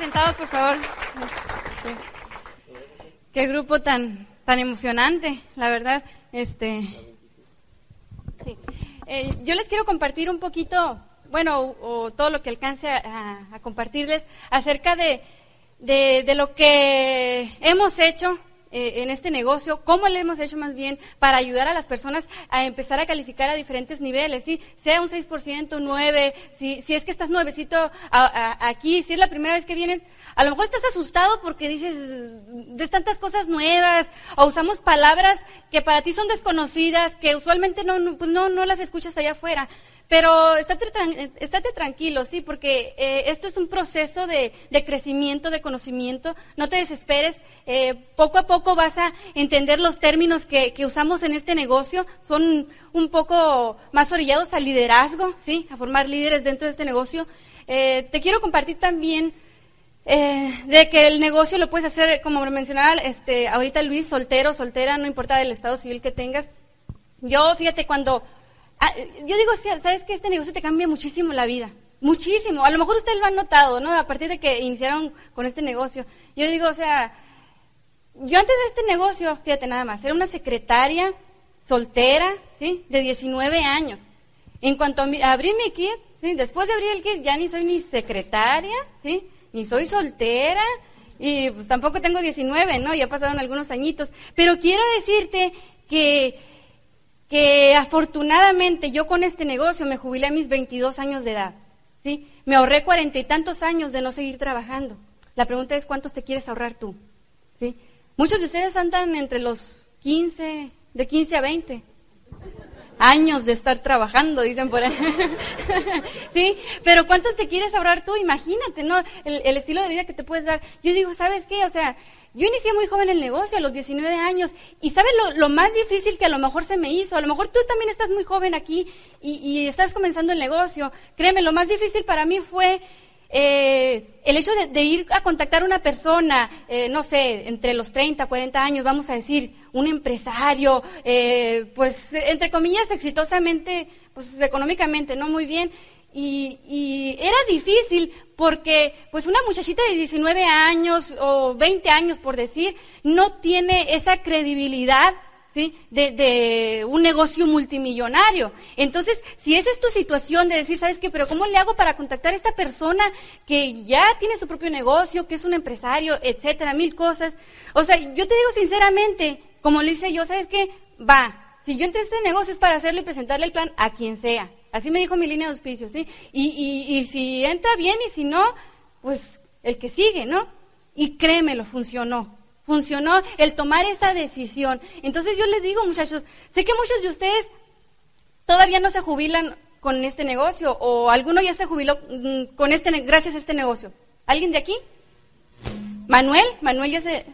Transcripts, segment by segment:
sentados, por favor. Qué grupo tan, tan emocionante, la verdad. Este, sí. Eh, yo les quiero compartir un poquito, bueno, o, todo lo que alcance a, compartirles acerca de, de, lo que hemos hecho eh, en este negocio, cómo le hemos hecho más bien para ayudar a las personas a empezar a calificar a diferentes niveles, ¿sí? sea un 6%, 9, si, si es que estás nuevecito aquí, si es la primera vez que vienes, a lo mejor estás asustado porque dices, de tantas cosas nuevas, o usamos palabras que para ti son desconocidas, que usualmente no, pues no, no las escuchas allá afuera. Pero estate, estate tranquilo, sí, porque eh, esto es un proceso de, crecimiento, de conocimiento. No te desesperes. Eh, poco a poco vas a entender los términos que, usamos en este negocio. Son un poco más orillados al liderazgo, sí, a formar líderes dentro de este negocio. Eh, te quiero compartir también de que el negocio lo puedes hacer, como mencionaba este, ahorita Luis, soltero, soltera, no importa el estado civil que tengas. Yo, fíjate, cuando yo digo, ¿sabes que Este negocio te cambia muchísimo la vida. Muchísimo. A lo mejor ustedes lo han notado, ¿no? A partir de que iniciaron con este negocio. Yo digo, o sea, yo antes de este negocio, fíjate nada más, era una secretaria soltera, ¿sí? De 19 años. En cuanto a abrí mi kit, ¿sí? Después de abrir el kit, ya ni soy ni secretaria, ¿sí? Ni soy soltera, y pues tampoco tengo 19, ¿no? Ya pasaron algunos añitos. Pero quiero decirte que que afortunadamente yo con este negocio me jubilé a mis 22 años de edad. ¿sí? Me ahorré cuarenta y tantos años de no seguir trabajando. La pregunta es, ¿cuántos te quieres ahorrar tú? ¿Sí? Muchos de ustedes andan entre los 15, de 15 a 20 años de estar trabajando, dicen por ahí. ¿Sí? Pero ¿cuántos te quieres ahorrar tú? Imagínate, ¿no? El, el, estilo de vida que te puedes dar. Yo digo, ¿sabes qué? O sea, yo inicié muy joven el negocio, a los 19 años, y ¿sabes lo, más difícil que a lo mejor se me hizo? A lo mejor tú también estás muy joven aquí y, estás comenzando el negocio. Créeme, lo más difícil para mí fue eh, el hecho de, ir a contactar a una persona, eh, no sé, entre los 30, 40 años, vamos a decir, un empresario, eh, pues entre comillas, exitosamente, pues económicamente, no muy bien. Y, y, era difícil porque pues una muchachita de 19 años o 20 años por decir no tiene esa credibilidad ¿sí? De, de, un negocio multimillonario. Entonces, si esa es tu situación de decir, ¿sabes qué? Pero ¿cómo le hago para contactar a esta persona que ya tiene su propio negocio, que es un empresario, etcétera, mil cosas? O sea, yo te digo sinceramente, como le hice yo, ¿sabes qué? Va, si yo entré a este negocio es para hacerlo y presentarle el plan a quien sea. Así me dijo mi línea de auspicio, ¿sí? Y, y, si entra bien y si no, pues el que sigue, ¿no? Y créemelo, funcionó. Funcionó el tomar esa decisión. Entonces yo les digo, muchachos, sé que muchos de ustedes todavía no se jubilan con este negocio o alguno ya se jubiló mm, con este gracias a este negocio. ¿Alguien de aquí? Manuel, Manuel ya se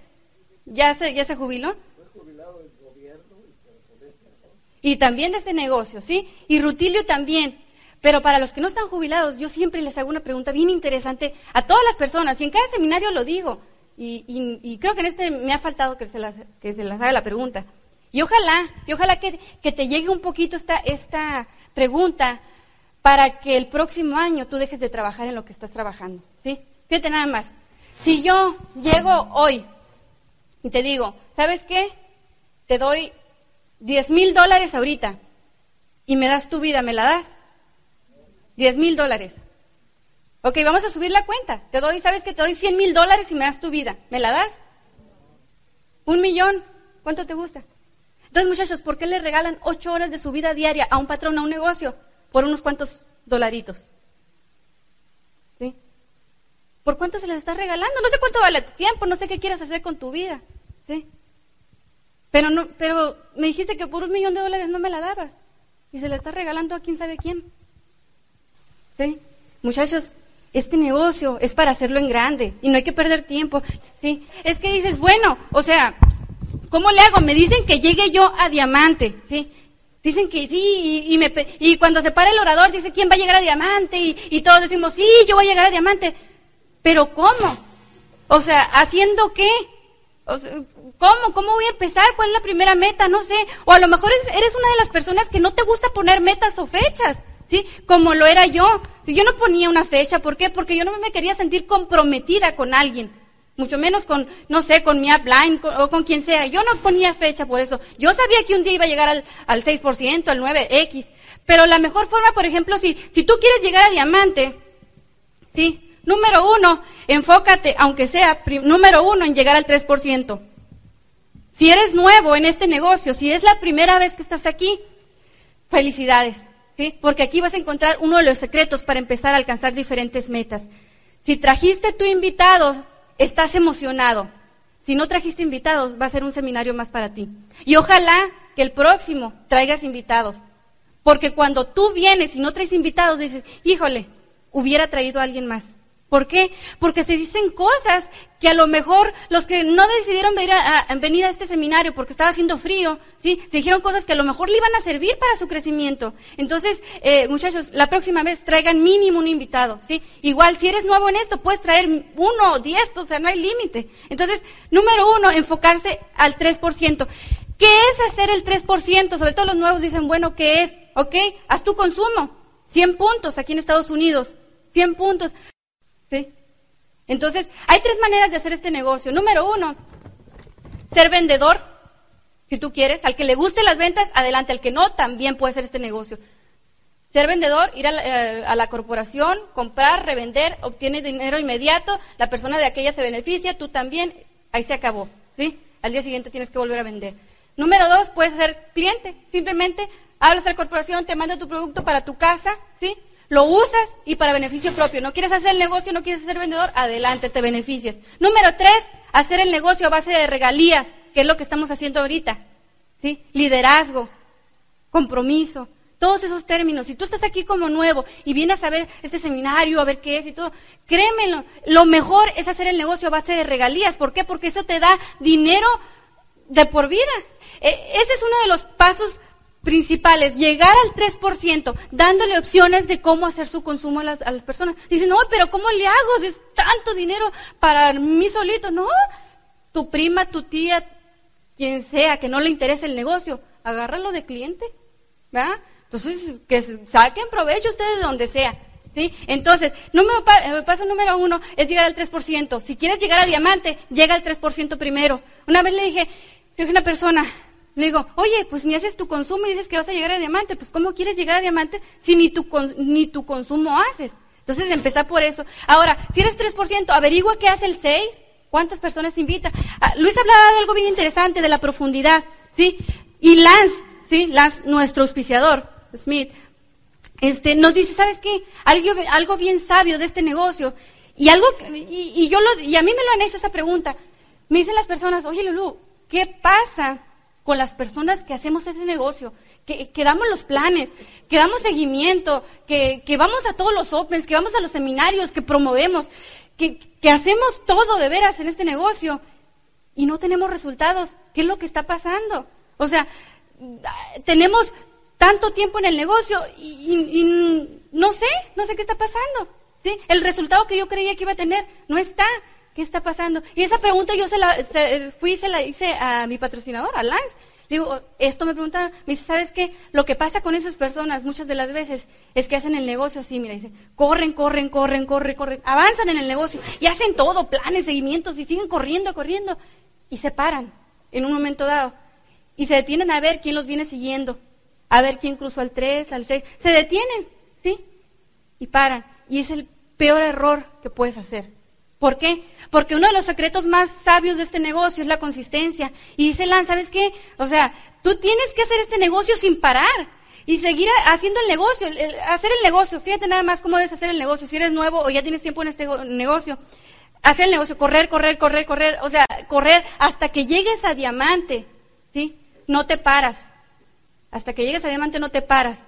ya se ya se jubiló y también de este negocio, ¿sí? Y Rutilio también. Pero para los que no están jubilados, yo siempre les hago una pregunta bien interesante a todas las personas, y en cada seminario lo digo, y, creo que en este me ha faltado que se las, que se las haga la pregunta. Y ojalá, y ojalá que, que te llegue un poquito esta, esta pregunta para que el próximo año tú dejes de trabajar en lo que estás trabajando, ¿sí? Fíjate nada más. Si yo llego hoy y te digo, ¿sabes qué? Te doy 10 mil dólares ahorita y me das tu vida, ¿me la das? 10 mil dólares. Ok, vamos a subir la cuenta. Te doy, ¿sabes que Te doy 100 mil dólares y me das tu vida. ¿Me la das? Un millón. ¿Cuánto te gusta? Entonces, muchachos, ¿por qué le regalan ocho horas de su vida diaria a un patrón, a un negocio? Por unos cuantos dolaritos. ¿Sí? ¿Por cuánto se les está regalando? No sé cuánto vale tu tiempo, no sé qué quieres hacer con tu vida. ¿Sí? Pero, no, pero me dijiste que por un millón de dólares no me la dabas. Y se la está regalando a quién sabe quién. ¿Sí? Muchachos, este negocio es para hacerlo en grande y no hay que perder tiempo. ¿Sí? Es que dices, bueno, o sea, ¿cómo le hago? Me dicen que llegue yo a diamante. ¿Sí? Dicen que sí, y, y cuando se para el orador dice quién va a llegar a diamante, y, todos decimos, sí, yo voy a llegar a diamante. Pero ¿cómo? O sea, ¿haciendo qué? O ¿Cómo? ¿Cómo voy a empezar? ¿Cuál es la primera meta? No sé. O a lo mejor eres una de las personas que no te gusta poner metas o fechas. ¿Sí? Como lo era yo. Yo no ponía una fecha, ¿por qué? Porque yo no me quería sentir comprometida con alguien, mucho menos con, no sé, con mi upline o con quien sea. Yo no ponía fecha por eso. Yo sabía que un día iba a llegar al, al 6%, al 9X, pero la mejor forma, por ejemplo, si, si tú quieres llegar a diamante, ¿sí? Número uno, enfócate, aunque sea número uno, en llegar al 3%. Si eres nuevo en este negocio, si es la primera vez que estás aquí, felicidades. ¿Sí? Porque aquí vas a encontrar uno de los secretos para empezar a alcanzar diferentes metas. Si trajiste tu invitado, estás emocionado. Si no trajiste invitados, va a ser un seminario más para ti. Y ojalá que el próximo traigas invitados. Porque cuando tú vienes y no traes invitados, dices, híjole, hubiera traído a alguien más. ¿Por qué? Porque se dicen cosas que a lo mejor los que no decidieron venir a, venir a este seminario porque estaba haciendo frío, ¿sí? Se dijeron cosas que a lo mejor le iban a servir para su crecimiento. Entonces, eh, muchachos, la próxima vez traigan mínimo un invitado, ¿sí? Igual, si eres nuevo en esto, puedes traer uno o diez, o sea, no hay límite. Entonces, número uno, enfocarse al 3%. ¿Qué es hacer el 3%? Sobre todo los nuevos dicen, bueno, ¿qué es? ¿Ok? Haz tu consumo. 100 puntos aquí en Estados Unidos. 100 puntos. Entonces, hay tres maneras de hacer este negocio. Número uno, ser vendedor, si tú quieres. Al que le guste las ventas, adelante. Al que no, también puede hacer este negocio. Ser vendedor, ir a la, eh, a la, corporación, comprar, revender, obtiene dinero inmediato, la persona de aquella se beneficia, tú también, ahí se acabó, ¿sí? Al día siguiente tienes que volver a vender. Número dos, puedes ser cliente, simplemente hablas a la corporación, te manda tu producto para tu casa, ¿sí? Lo usas y para beneficio propio. No quieres hacer el negocio, no quieres ser vendedor, adelante, te beneficias. Número tres, hacer el negocio a base de regalías, que es lo que estamos haciendo ahorita. ¿Sí? Liderazgo, compromiso, todos esos términos. Si tú estás aquí como nuevo y vienes a ver este seminario, a ver qué es y todo, créemelo, lo mejor es hacer el negocio a base de regalías. ¿Por qué? Porque eso te da dinero de por vida. E, ese es uno de los pasos principales, llegar al 3%, dándole opciones de cómo hacer su consumo a las, personas. Dicen, no, pero ¿cómo le hago? Es tanto dinero para mí solito. No, tu prima, tu tía, quien sea, que no le interese el negocio, agárralo de cliente. ¿verdad? Entonces, que saquen provecho ustedes de donde sea. ¿Sí? Entonces, número, eh, paso número uno es llegar al 3%. Si quieres llegar a diamante, llega al 3% primero. Una vez le dije, dije a una persona, le digo, oye, pues ni haces tu consumo y dices que vas a llegar a diamante. Pues ¿cómo quieres llegar a diamante si ni tu, ni tu consumo haces? Entonces empezar por eso. Ahora, si eres 3%, averigua qué hace el 6, cuántas personas invita. Ah, Luis hablaba de algo bien interesante, de la profundidad, ¿sí? Y Lance, ¿sí? Lance, nuestro auspiciador, Smith, este, nos dice, ¿sabes qué? Algo, algo bien sabio de este negocio. Y algo, y, y yo lo, y a mí me lo han hecho esa pregunta. Me dicen las personas, oye Lulu, ¿qué pasa con las personas que hacemos ese negocio, que, damos los planes, que damos seguimiento, que, vamos a todos los opens, que vamos a los seminarios, que promovemos, que, que hacemos todo de veras en este negocio y no tenemos resultados. ¿Qué es lo que está pasando? O sea, tenemos tanto tiempo en el negocio y, no sé, no sé qué está pasando. ¿sí? El resultado que yo creía que iba a tener no está. ¿Qué está pasando? Y esa pregunta yo se la fui y se la hice a mi patrocinador, a Lance. Digo, esto me preguntaron, me dice, ¿sabes qué? Lo que pasa con esas personas muchas de las veces es que hacen el negocio así, mira, dicen, corren, corren, corren, corren, corren, avanzan en el negocio y hacen todo, planes, seguimientos y siguen corriendo, corriendo y se paran en un momento dado y se detienen a ver quién los viene siguiendo, a ver quién cruzó al 3, al 6, se detienen, ¿sí? Y paran. Y es el peor error que puedes hacer. ¿Por qué? Porque uno de los secretos más sabios de este negocio es la consistencia. Y dice Lan, ¿sabes qué? O sea, tú tienes que hacer este negocio sin parar y seguir haciendo el negocio, hacer el negocio. Fíjate nada más cómo debes hacer el negocio. Si eres nuevo o ya tienes tiempo en este negocio, hacer el negocio, correr, correr, correr, correr. O sea, correr hasta que llegues a diamante, ¿sí? No te paras. Hasta que llegues a diamante no te paras.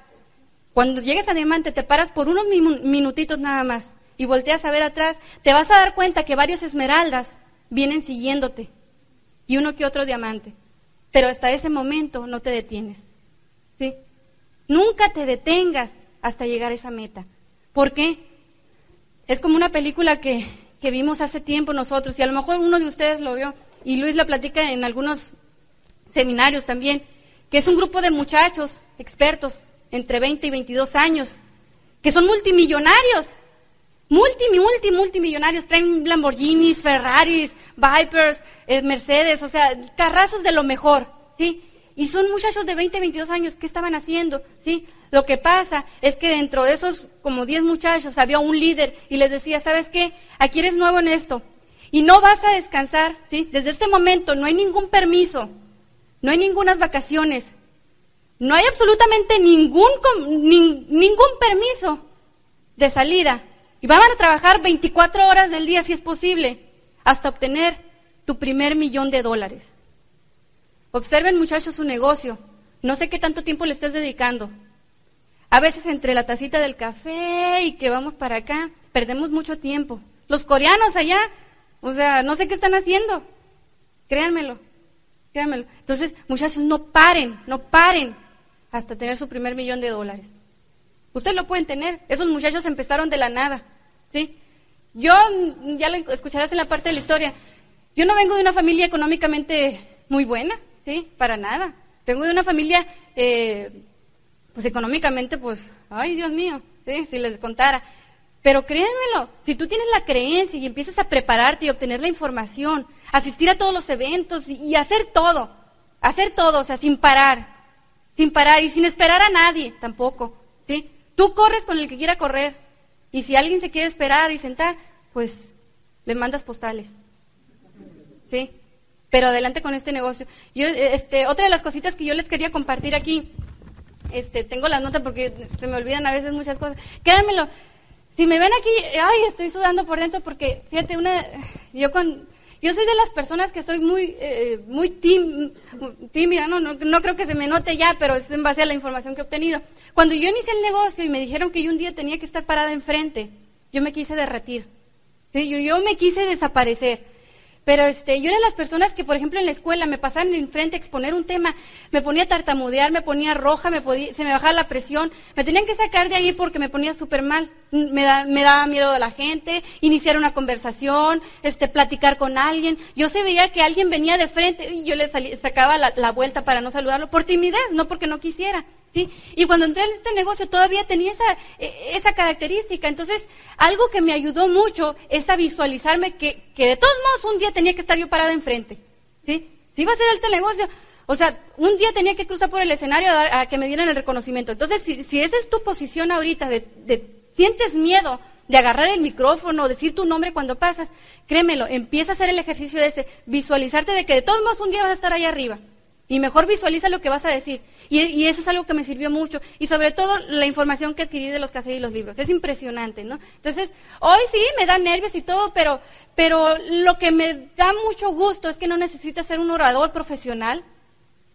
Cuando llegues a diamante te paras por unos minutitos nada más y volteas a ver atrás, te vas a dar cuenta que varios esmeraldas vienen siguiéndote y uno que otro diamante. Pero hasta ese momento no te detienes. ¿Sí? Nunca te detengas hasta llegar a esa meta. ¿Por qué? Es como una película que, que vimos hace tiempo nosotros y a lo mejor uno de ustedes lo vio y Luis la platica en algunos seminarios también, que es un grupo de muchachos expertos entre 20 y 22 años que son multimillonarios. Multi, multi, multimillonarios. Traen Lamborghinis, Ferraris, Vipers, eh, Mercedes, o sea, carrazos de lo mejor, ¿sí? Y son muchachos de 20, 22 años, ¿qué estaban haciendo? ¿Sí? Lo que pasa es que dentro de esos como 10 muchachos había un líder y les decía, ¿sabes qué? Aquí eres nuevo en esto y no vas a descansar, ¿sí? Desde este momento no hay ningún permiso, no hay ninguna vacaciones, no hay absolutamente ningún, ningún permiso de salida. Y van a trabajar 24 horas del día si es posible, hasta obtener tu primer millón de dólares. Observen muchachos su negocio. No sé qué tanto tiempo le estés dedicando. A veces entre la tacita del café y que vamos para acá, perdemos mucho tiempo. Los coreanos allá, o sea, no sé qué están haciendo. Créanmelo, créanmelo. Entonces, muchachos, no paren, no paren hasta tener su primer millón de dólares. Ustedes lo pueden tener. Esos muchachos empezaron de la nada, ¿sí? Yo, ya lo escucharás en la parte de la historia, yo no vengo de una familia económicamente muy buena, ¿sí? Para nada. Vengo de una familia, eh, pues económicamente, pues, ay Dios mío, ¿sí? Si les contara. Pero créanmelo, si tú tienes la creencia y empiezas a prepararte y obtener la información, asistir a todos los eventos y, y hacer todo, hacer todo, o sea, sin parar, sin parar y sin esperar a nadie tampoco, ¿sí? Tú corres con el que quiera correr y si alguien se quiere esperar y sentar, pues le mandas postales, ¿sí? Pero adelante con este negocio. Yo, este, otra de las cositas que yo les quería compartir aquí, este, tengo las notas porque se me olvidan a veces muchas cosas. Créanmelo, si me ven aquí, ay, estoy sudando por dentro porque, fíjate, una, yo con, yo soy de las personas que soy muy, eh, muy tímida, ¿no? ¿no? creo que se me note ya, pero es en base a la información que he obtenido. Cuando yo inicié el negocio y me dijeron que yo un día tenía que estar parada enfrente, yo me quise derretir. Yo, yo me quise desaparecer. Pero este, yo era de las personas que, por ejemplo, en la escuela me pasaban enfrente a exponer un tema, me ponía a tartamudear, me ponía roja, me podía, se me bajaba la presión, me tenían que sacar de ahí porque me ponía súper mal. Me, da, me daba miedo de la gente, iniciar una conversación, este, platicar con alguien. Yo se veía que alguien venía de frente y yo le sacaba la vuelta para no saludarlo por timidez, no porque no quisiera. ¿Sí? Y cuando entré en este negocio todavía tenía esa, e, esa característica. Entonces, algo que me ayudó mucho es a visualizarme que, que de todos modos un día tenía que estar yo parada enfrente. ¿Sí? Si iba a ser este negocio, o sea, un día tenía que cruzar por el escenario a, que me dieran el reconocimiento. Entonces, si, si, esa es tu posición ahorita, de, de, sientes miedo de agarrar el micrófono, decir tu nombre cuando pasas, créemelo, empieza a hacer el ejercicio de ese, visualizarte de que de todos modos un día vas a estar ahí arriba. Y mejor visualiza lo que vas a decir. Y, eso es algo que me sirvió mucho. Y sobre todo la información que adquirí de los cassettes y los libros. Es impresionante, ¿no? Entonces, hoy sí me da nervios y todo, pero, pero lo que me da mucho gusto es que no necesitas ser un orador profesional,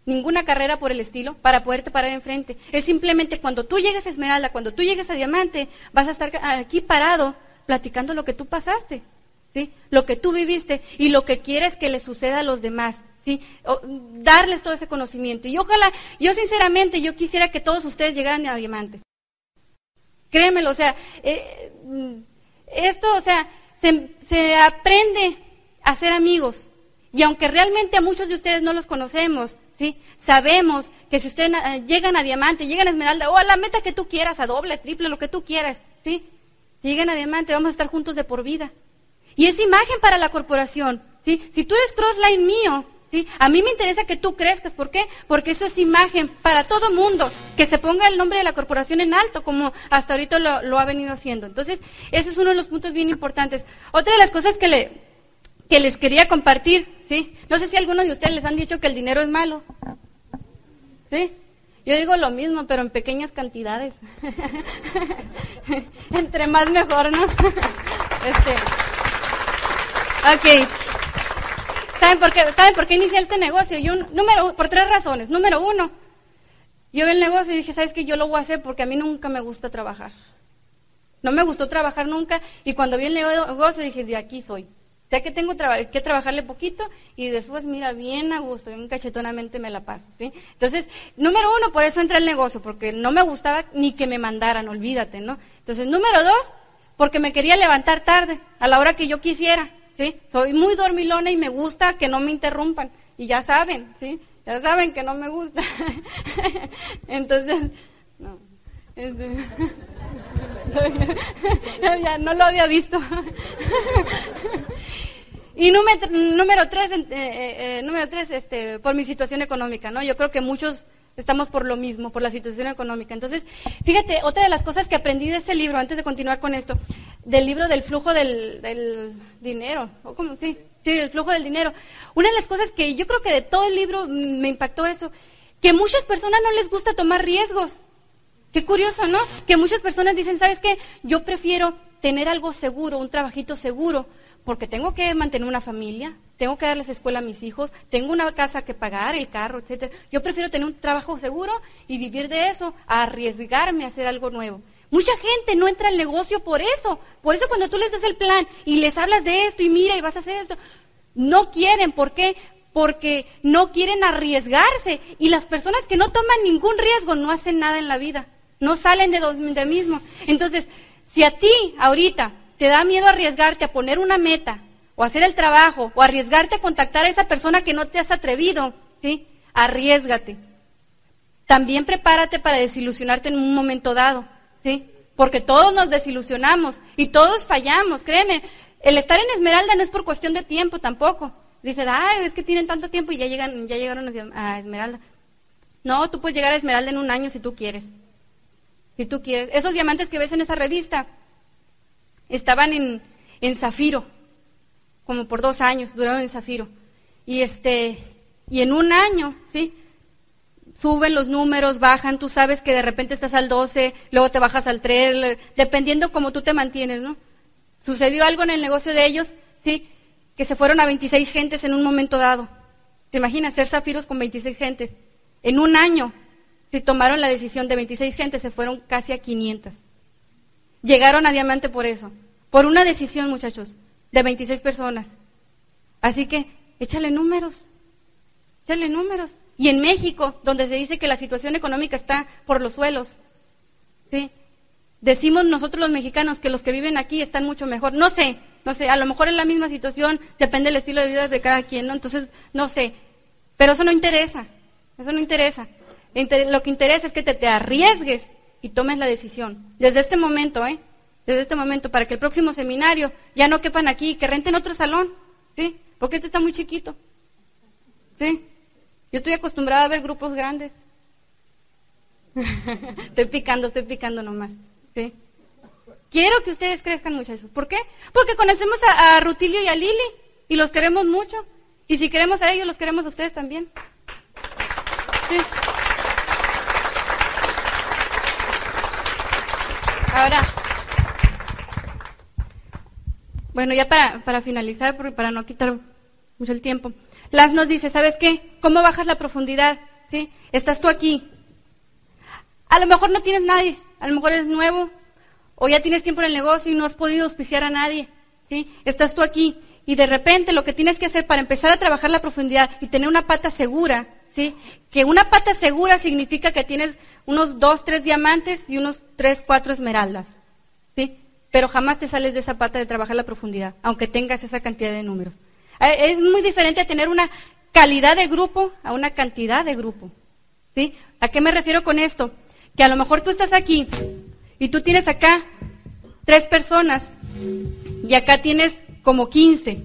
ninguna carrera por el estilo, para poderte parar enfrente. Es simplemente cuando tú llegues a Esmeralda, cuando tú llegues a Diamante, vas a estar aquí parado platicando lo que tú pasaste, ¿sí? Lo que tú viviste y lo que quieres que le suceda a los demás. ¿Sí? darles todo ese conocimiento. Y ojalá, yo sinceramente, yo quisiera que todos ustedes llegaran a diamante. Créemelo, o sea, eh, esto, o sea, se, aprende a ser amigos. Y aunque realmente a muchos de ustedes no los conocemos, ¿sí? Sabemos que si ustedes eh, llegan a diamante, llegan a esmeralda, o a la meta que tú quieras, a doble, triple, lo que tú quieras, ¿sí? Si llegan a diamante, vamos a estar juntos de por vida. Y es imagen para la corporación, ¿sí? Si tú eres crossline mío, a mí me interesa que tú crezcas, ¿por qué? Porque eso es imagen para todo mundo, que se ponga el nombre de la corporación en alto, como hasta ahorita lo, ha venido haciendo. Entonces, ese es uno de los puntos bien importantes. Otra de las cosas que, le, que les quería compartir, ¿sí? No sé si algunos de ustedes les han dicho que el dinero es malo. ¿Sí? Yo digo lo mismo, pero en pequeñas cantidades. Entre más mejor, ¿no? este. Ok. ¿Saben por qué, ¿saben por qué inicié este negocio? Yo, número, por tres razones. Número uno, yo vi el negocio y dije, ¿sabes qué? Yo lo voy a hacer porque a mí nunca me gusta trabajar. No me gustó trabajar nunca y cuando vi el negocio dije, de aquí soy. Sé que tengo que trabajarle poquito y después, mira, bien a gusto, bien cachetonamente me la paso. ¿sí? Entonces, número uno, por eso entré al negocio, porque no me gustaba ni que me mandaran, olvídate, ¿no? Entonces, número dos, porque me quería levantar tarde, a la hora que yo quisiera. ¿Sí? Soy muy dormilona y me gusta que no me interrumpan. Y ya saben, ¿sí? Ya saben que no me gusta. Entonces, no. Ya no lo había visto. y número, número tres, eh, eh, número tres este, por mi situación económica, ¿no? Yo creo que muchos estamos por lo mismo, por la situación económica. Entonces, fíjate, otra de las cosas que aprendí de ese libro, antes de continuar con esto, del libro del flujo del, dinero, o como sí, sí, el flujo del dinero. Una de las cosas que yo creo que de todo el libro me impactó esto, que muchas personas no les gusta tomar riesgos. Qué curioso, ¿no? Que muchas personas dicen, ¿sabes qué? Yo prefiero tener algo seguro, un trabajito seguro, porque tengo que mantener una familia, tengo que darles escuela a mis hijos, tengo una casa que pagar, el carro, etcétera. Yo prefiero tener un trabajo seguro y vivir de eso, a arriesgarme a hacer algo nuevo. Mucha gente no entra al negocio por eso. Por eso cuando tú les das el plan y les hablas de esto y mira y vas a hacer esto, no quieren. ¿Por qué? Porque no quieren arriesgarse. Y las personas que no toman ningún riesgo no hacen nada en la vida. No salen de donde mismo. Entonces, si a ti ahorita te da miedo arriesgarte a poner una meta, o hacer el trabajo, o arriesgarte a contactar a esa persona que no te has atrevido, ¿sí? Arriesgate. También prepárate para desilusionarte en un momento dado, ¿sí? Porque todos nos desilusionamos y todos fallamos, créeme. El estar en Esmeralda no es por cuestión de tiempo tampoco. Dice, ay, es que tienen tanto tiempo y ya llegan, ya llegaron a Esmeralda. No, tú puedes llegar a Esmeralda en un año si tú quieres. Si tú quieres. Esos diamantes que ves en esa revista estaban en, en zafiro como por dos años, duraron en Zafiro. Y este, y en un año, ¿sí? Suben los números, bajan, tú sabes que de repente estás al 12, luego te bajas al 3, dependiendo cómo tú te mantienes, ¿no? Sucedió algo en el negocio de ellos, ¿sí? Que se fueron a 26 gentes en un momento dado. ¿Te imaginas ser zafiros con 26 gentes? En un año, si tomaron la decisión de 26 gentes, se fueron casi a 500. Llegaron a diamante por eso. Por una decisión, muchachos de 26 personas. Así que échale números, échale números. Y en México, donde se dice que la situación económica está por los suelos, ¿sí? Decimos nosotros los mexicanos que los que viven aquí están mucho mejor. No sé, no sé, a lo mejor es la misma situación, depende del estilo de vida de cada quien, ¿no? Entonces, no sé. Pero eso no interesa, eso no interesa. Lo que interesa es que te, te arriesgues y tomes la decisión. Desde este momento, ¿eh? Desde este momento para que el próximo seminario ya no quepan aquí, que renten otro salón, ¿sí? Porque este está muy chiquito, ¿sí? Yo estoy acostumbrada a ver grupos grandes. estoy picando, estoy picando nomás, ¿sí? Quiero que ustedes crezcan, muchachos. ¿Por qué? Porque conocemos a, Rutilio y a Lili y los queremos mucho. Y si queremos a ellos, los queremos a ustedes también. ¿Sí? Ahora, bueno, ya para, para finalizar, para no quitar mucho el tiempo. Las nos dice, ¿sabes qué? ¿Cómo bajas la profundidad? ¿Sí? Estás tú aquí. A lo mejor no tienes nadie, a lo mejor eres nuevo, o ya tienes tiempo en el negocio y no has podido auspiciar a nadie. ¿sí? Estás tú aquí y de repente lo que tienes que hacer para empezar a trabajar la profundidad y tener una pata segura, ¿sí? Que una pata segura significa que tienes unos dos, tres diamantes y unos tres, cuatro esmeraldas. Pero jamás te sales de esa pata de trabajar la profundidad, aunque tengas esa cantidad de números. Eh, es muy diferente tener una calidad de grupo a una cantidad de grupo. ¿Sí? ¿A qué me refiero con esto? Que a lo mejor tú estás aquí y tú tienes acá tres personas y acá tienes como 15,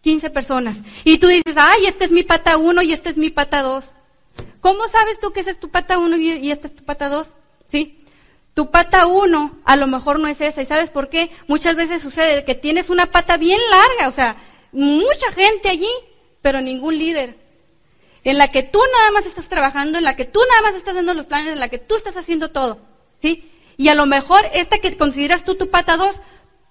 15 personas. Y tú dices, ay, esta es mi pata uno y esta es mi pata dos. ¿Cómo sabes tú que esa es tu pata uno y esta es tu pata dos? ¿Sí? Tu pata uno a lo mejor no es esa. ¿Y sabes por qué? Muchas veces sucede que tienes una pata bien larga, o sea, mucha gente allí, pero ningún líder. En la que tú nada más estás trabajando, en la que tú nada más estás dando los planes, en la que tú estás haciendo todo. ¿Sí? Y a lo mejor esta que consideras tú tu pata dos,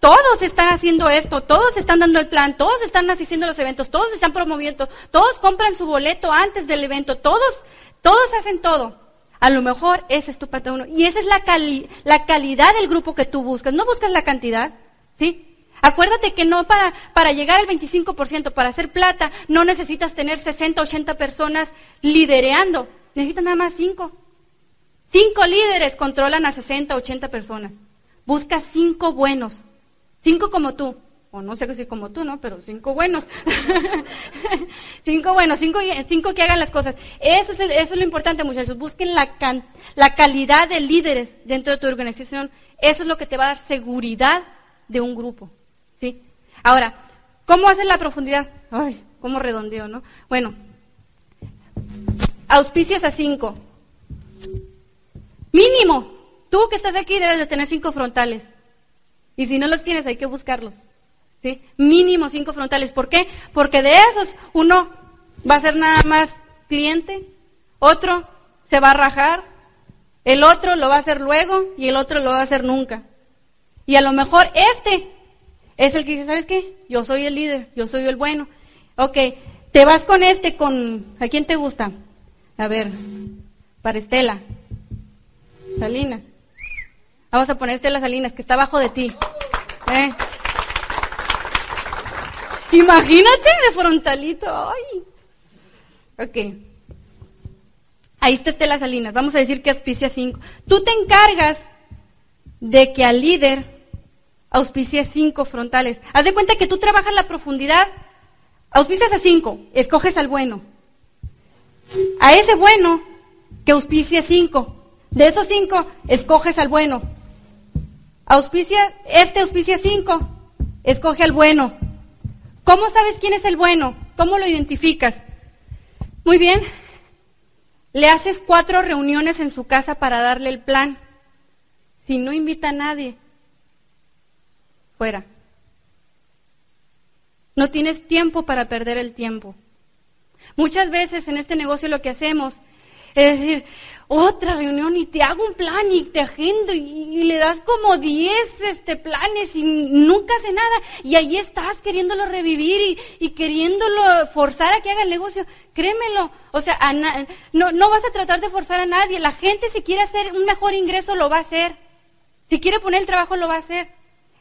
todos están haciendo esto, todos están dando el plan, todos están asistiendo a los eventos, todos están promoviendo, todos compran su boleto antes del evento, todos, todos hacen todo. A lo mejor ese es tu pata uno. Y esa es la, la calidad del grupo que tú buscas. No buscas la cantidad. ¿Sí? Acuérdate que no para, para llegar al 25%, para hacer plata, no necesitas tener 60, 80 personas lidereando. Necesitas nada más 5. Cinco líderes controlan a 60, 80 personas. Busca cinco buenos. Cinco como tú. O no sé si como tú, ¿no? Pero cinco buenos. Cinco, bueno, cinco, que hagan las cosas. Eso es, lo importante, muchachos. Busquen la, la calidad de líderes dentro de tu organización. Eso es lo que te va a dar seguridad de un grupo. ¿sí? Ahora, ¿cómo hacen la profundidad? Ay, cómo redondeo, ¿no? Bueno, auspicias a cinco. Mínimo, tú que estás aquí debes de tener cinco frontales. Y si no los tienes, hay que buscarlos. Mínimo cinco frontales. ¿Por qué? Porque de esos uno va a ser nada más cliente, otro se va a rajar, el otro lo va a hacer luego y el otro lo va a hacer nunca. Y a lo mejor este es el que dice, ¿sabes qué? Yo soy el líder, yo soy el bueno. Ok, te vas con este, con... ¿A quién te gusta? A ver, para Estela. Salinas. Vamos a poner Estela Salinas, que está abajo de ti. ¿Eh? Imagínate de frontalito. Ay. Ok. Ahí está Estela Salinas. Vamos a decir que auspicia 5. Tú te encargas de que al líder auspicie 5 frontales. Haz de cuenta que tú trabajas la profundidad. Auspicias a 5. Escoges al bueno. A ese bueno que auspicia 5. De esos 5, escoges al bueno. Auspicia, este auspicia 5. Escoge al bueno. ¿Cómo sabes quién es el bueno? ¿Cómo lo identificas? Muy bien. Le haces cuatro reuniones en su casa para darle el plan. Si no invita a nadie, fuera. No tienes tiempo para perder el tiempo. Muchas veces en este negocio lo que hacemos es decir, otra reunión y te hago un plan y te agendo y, le das como 10 este, planes y nunca hace nada. Y ahí estás queriéndolo revivir y, queriéndolo forzar a que haga el negocio. Créemelo. O sea, no, no vas a tratar de forzar a nadie. La gente si quiere hacer un mejor ingreso lo va a hacer. Si quiere poner el trabajo lo va a hacer.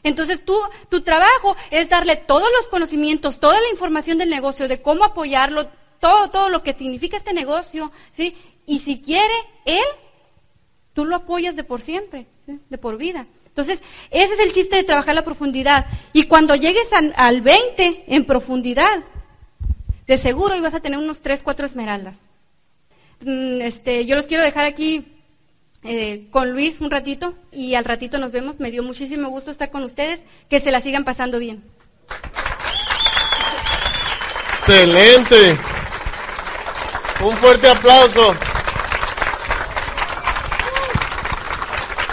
Entonces tú, tu trabajo es darle todos los conocimientos, toda la información del negocio, de cómo apoyarlo, todo, todo lo que significa este negocio, ¿sí? Y si quiere Él, tú lo apoyas de por siempre, de por vida. Entonces, ese es el chiste de trabajar la profundidad. Y cuando llegues al 20 en profundidad, de seguro ibas a tener unos 3, 4 esmeraldas. Mm, este, yo los quiero dejar aquí eh, con Luis un ratito y al ratito nos vemos. Me dio muchísimo gusto estar con ustedes. Que se la sigan pasando bien. Excelente. Un fuerte aplauso.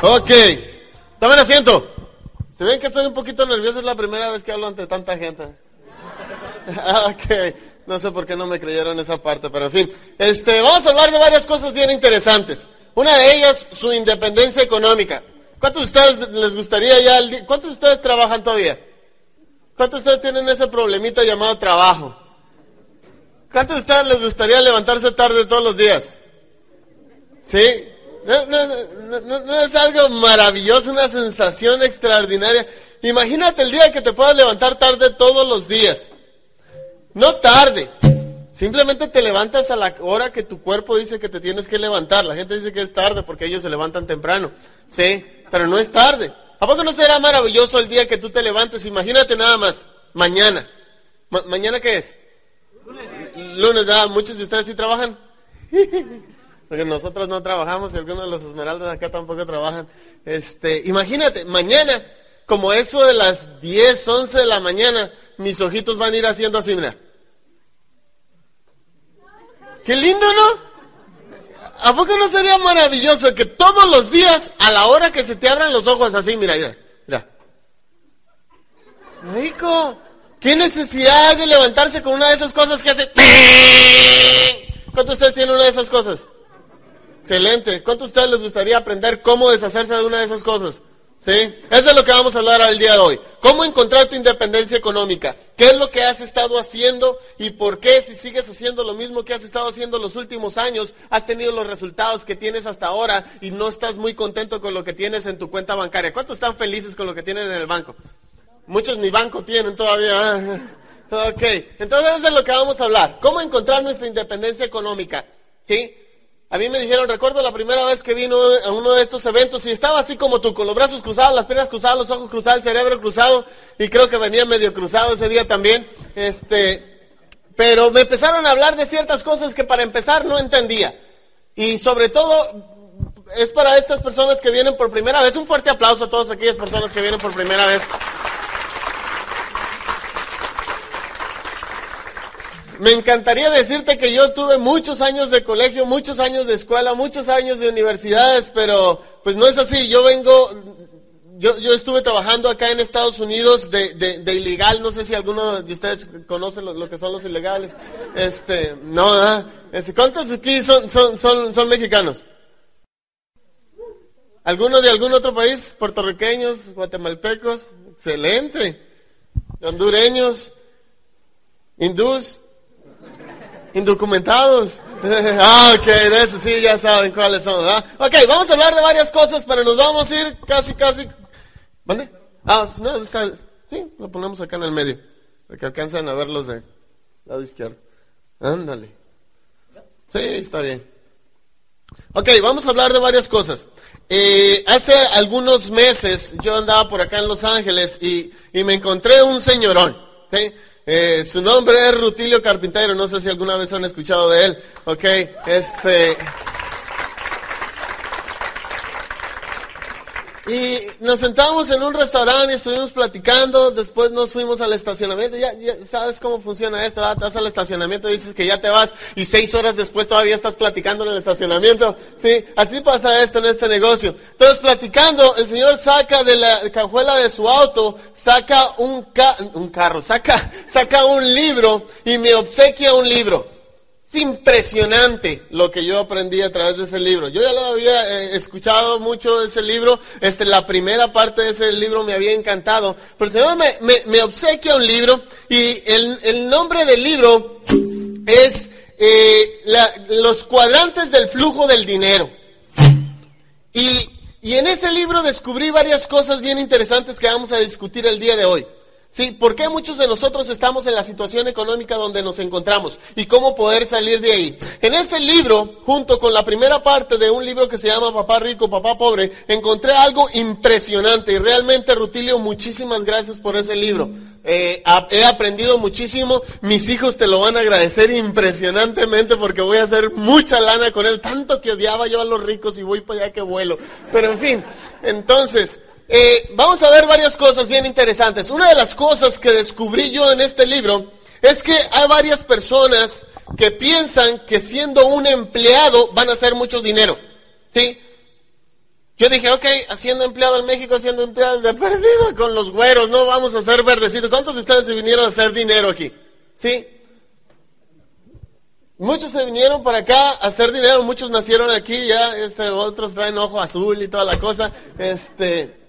Ok. Tomen asiento. ¿Se ven que estoy un poquito nervioso? Es la primera vez que hablo ante tanta gente. ok. No sé por qué no me creyeron esa parte, pero en fin. Este, vamos a hablar de varias cosas bien interesantes. Una de ellas, su independencia económica. ¿Cuántos de ustedes les gustaría ya el ¿Cuántos de ustedes trabajan todavía? ¿Cuántos de ustedes tienen ese problemita llamado trabajo? ¿Cuántos de ustedes les gustaría levantarse tarde todos los días? ¿Sí? No, es algo maravilloso, una sensación extraordinaria. Imagínate el día que te puedas levantar tarde todos los días. No tarde. Simplemente te levantas a la hora que tu cuerpo dice que te tienes que levantar. La gente dice que es tarde porque ellos se levantan temprano. Sí, pero no es tarde. ¿A poco no será maravilloso el día que tú te levantes? Imagínate nada más. Mañana. ¿Mañana qué es? Lunes. Lunes, ya. ¿Muchos de ustedes sí trabajan? porque nosotros no trabajamos y algunos de los esmeraldas acá tampoco trabajan. Este, imagínate, mañana, como eso de las 10, 11 de la mañana, mis ojitos van a ir haciendo así, mira. Qué lindo, ¿no? ¿A poco no sería maravilloso que todos los días, a la hora que se te abran los ojos así, mira, mira, mira. Rico. ¿Qué necesidad de levantarse con una de esas cosas que hace? ¿Cuántos ustedes tienen una de esas cosas? Excelente. ¿Cuántos de ustedes les gustaría aprender cómo deshacerse de una de esas cosas? ¿Sí? Eso es lo que vamos a hablar el día de hoy. ¿Cómo encontrar tu independencia económica? ¿Qué es lo que has estado haciendo y por qué si sigues haciendo lo mismo que has estado haciendo los últimos años, has tenido los resultados que tienes hasta ahora y no estás muy contento con lo que tienes en tu cuenta bancaria? ¿Cuántos están felices con lo que tienen en el banco? Muchos ni banco tienen todavía. Ok, entonces eso es lo que vamos a hablar. ¿Cómo encontrar nuestra independencia económica? ¿Sí? A mí me dijeron, recuerdo la primera vez que vino a uno de estos eventos y estaba así como tú, con los brazos cruzados, las piernas cruzadas, los ojos cruzados, el cerebro cruzado y creo que venía medio cruzado ese día también. Este, pero me empezaron a hablar de ciertas cosas que para empezar no entendía. Y sobre todo es para estas personas que vienen por primera vez. Un fuerte aplauso a todas aquellas personas que vienen por primera vez. Me encantaría decirte que yo tuve muchos años de colegio, muchos años de escuela, muchos años de universidades, pero pues no es así. Yo vengo, yo, yo estuve trabajando acá en Estados Unidos de, de, ilegal, no sé si alguno de ustedes conoce lo, que son los ilegales. Este, no, ¿verdad? Este, ¿Cuántos aquí son, son, son, son mexicanos? ¿Alguno de algún otro país? ¿Puertorriqueños? ¿Guatemaltecos? Excelente. ¿Hondureños? ¿Hindús? ¿Indocumentados? ah, ok, de eso sí, ya saben cuáles son, ¿verdad? Ok, vamos a hablar de varias cosas, pero nos vamos a ir casi, casi... ¿Mande? Ah, no, está... Sí, lo ponemos acá en el medio, para que alcancen a ver los de lado izquierdo. Ándale. Sí, está bien. Ok, vamos a hablar de varias cosas. Eh, hace algunos meses yo andaba por acá en Los Ángeles y, me encontré un señorón. Eh, su nombre es Rutilio Carpintero, no sé si alguna vez han escuchado de él. Ok, este... Y nos sentamos en un restaurante y estuvimos platicando, después nos fuimos al estacionamiento, ya, sabes cómo funciona esto, ¿verdad? vas al estacionamiento dices que ya te vas y seis horas después todavía estás platicando en el estacionamiento, sí, así pasa esto en este negocio. Entonces platicando, el señor saca de la cajuela de su auto, saca un, un carro, saca, saca un libro y me obsequia un libro impresionante lo que yo aprendí a través de ese libro. Yo ya lo había eh, escuchado mucho de ese libro, este, la primera parte de ese libro me había encantado, pero el Señor me, me, obsequia un libro y el, nombre del libro es eh, Los cuadrantes del flujo del dinero. Y, y en ese libro descubrí varias cosas bien interesantes que vamos a discutir el día de hoy. Sí, ¿por qué muchos de nosotros estamos en la situación económica donde nos encontramos y cómo poder salir de ahí? En ese libro, junto con la primera parte de un libro que se llama Papá Rico, Papá Pobre, encontré algo impresionante y realmente, Rutilio, muchísimas gracias por ese libro. Eh, he aprendido muchísimo, mis hijos te lo van a agradecer impresionantemente porque voy a hacer mucha lana con él, tanto que odiaba yo a los ricos y voy para allá que vuelo. Pero en fin, entonces... Eh, vamos a ver varias cosas bien interesantes. Una de las cosas que descubrí yo en este libro es que hay varias personas que piensan que siendo un empleado van a hacer mucho dinero. ¿Sí? Yo dije, ok, haciendo empleado en México, haciendo empleado de perdido con los güeros, no vamos a hacer verdecitos. ¿Cuántos de ustedes se vinieron a hacer dinero aquí? ¿Sí? Muchos se vinieron para acá a hacer dinero, muchos nacieron aquí, ya, este, otros traen ojo azul y toda la cosa. Este,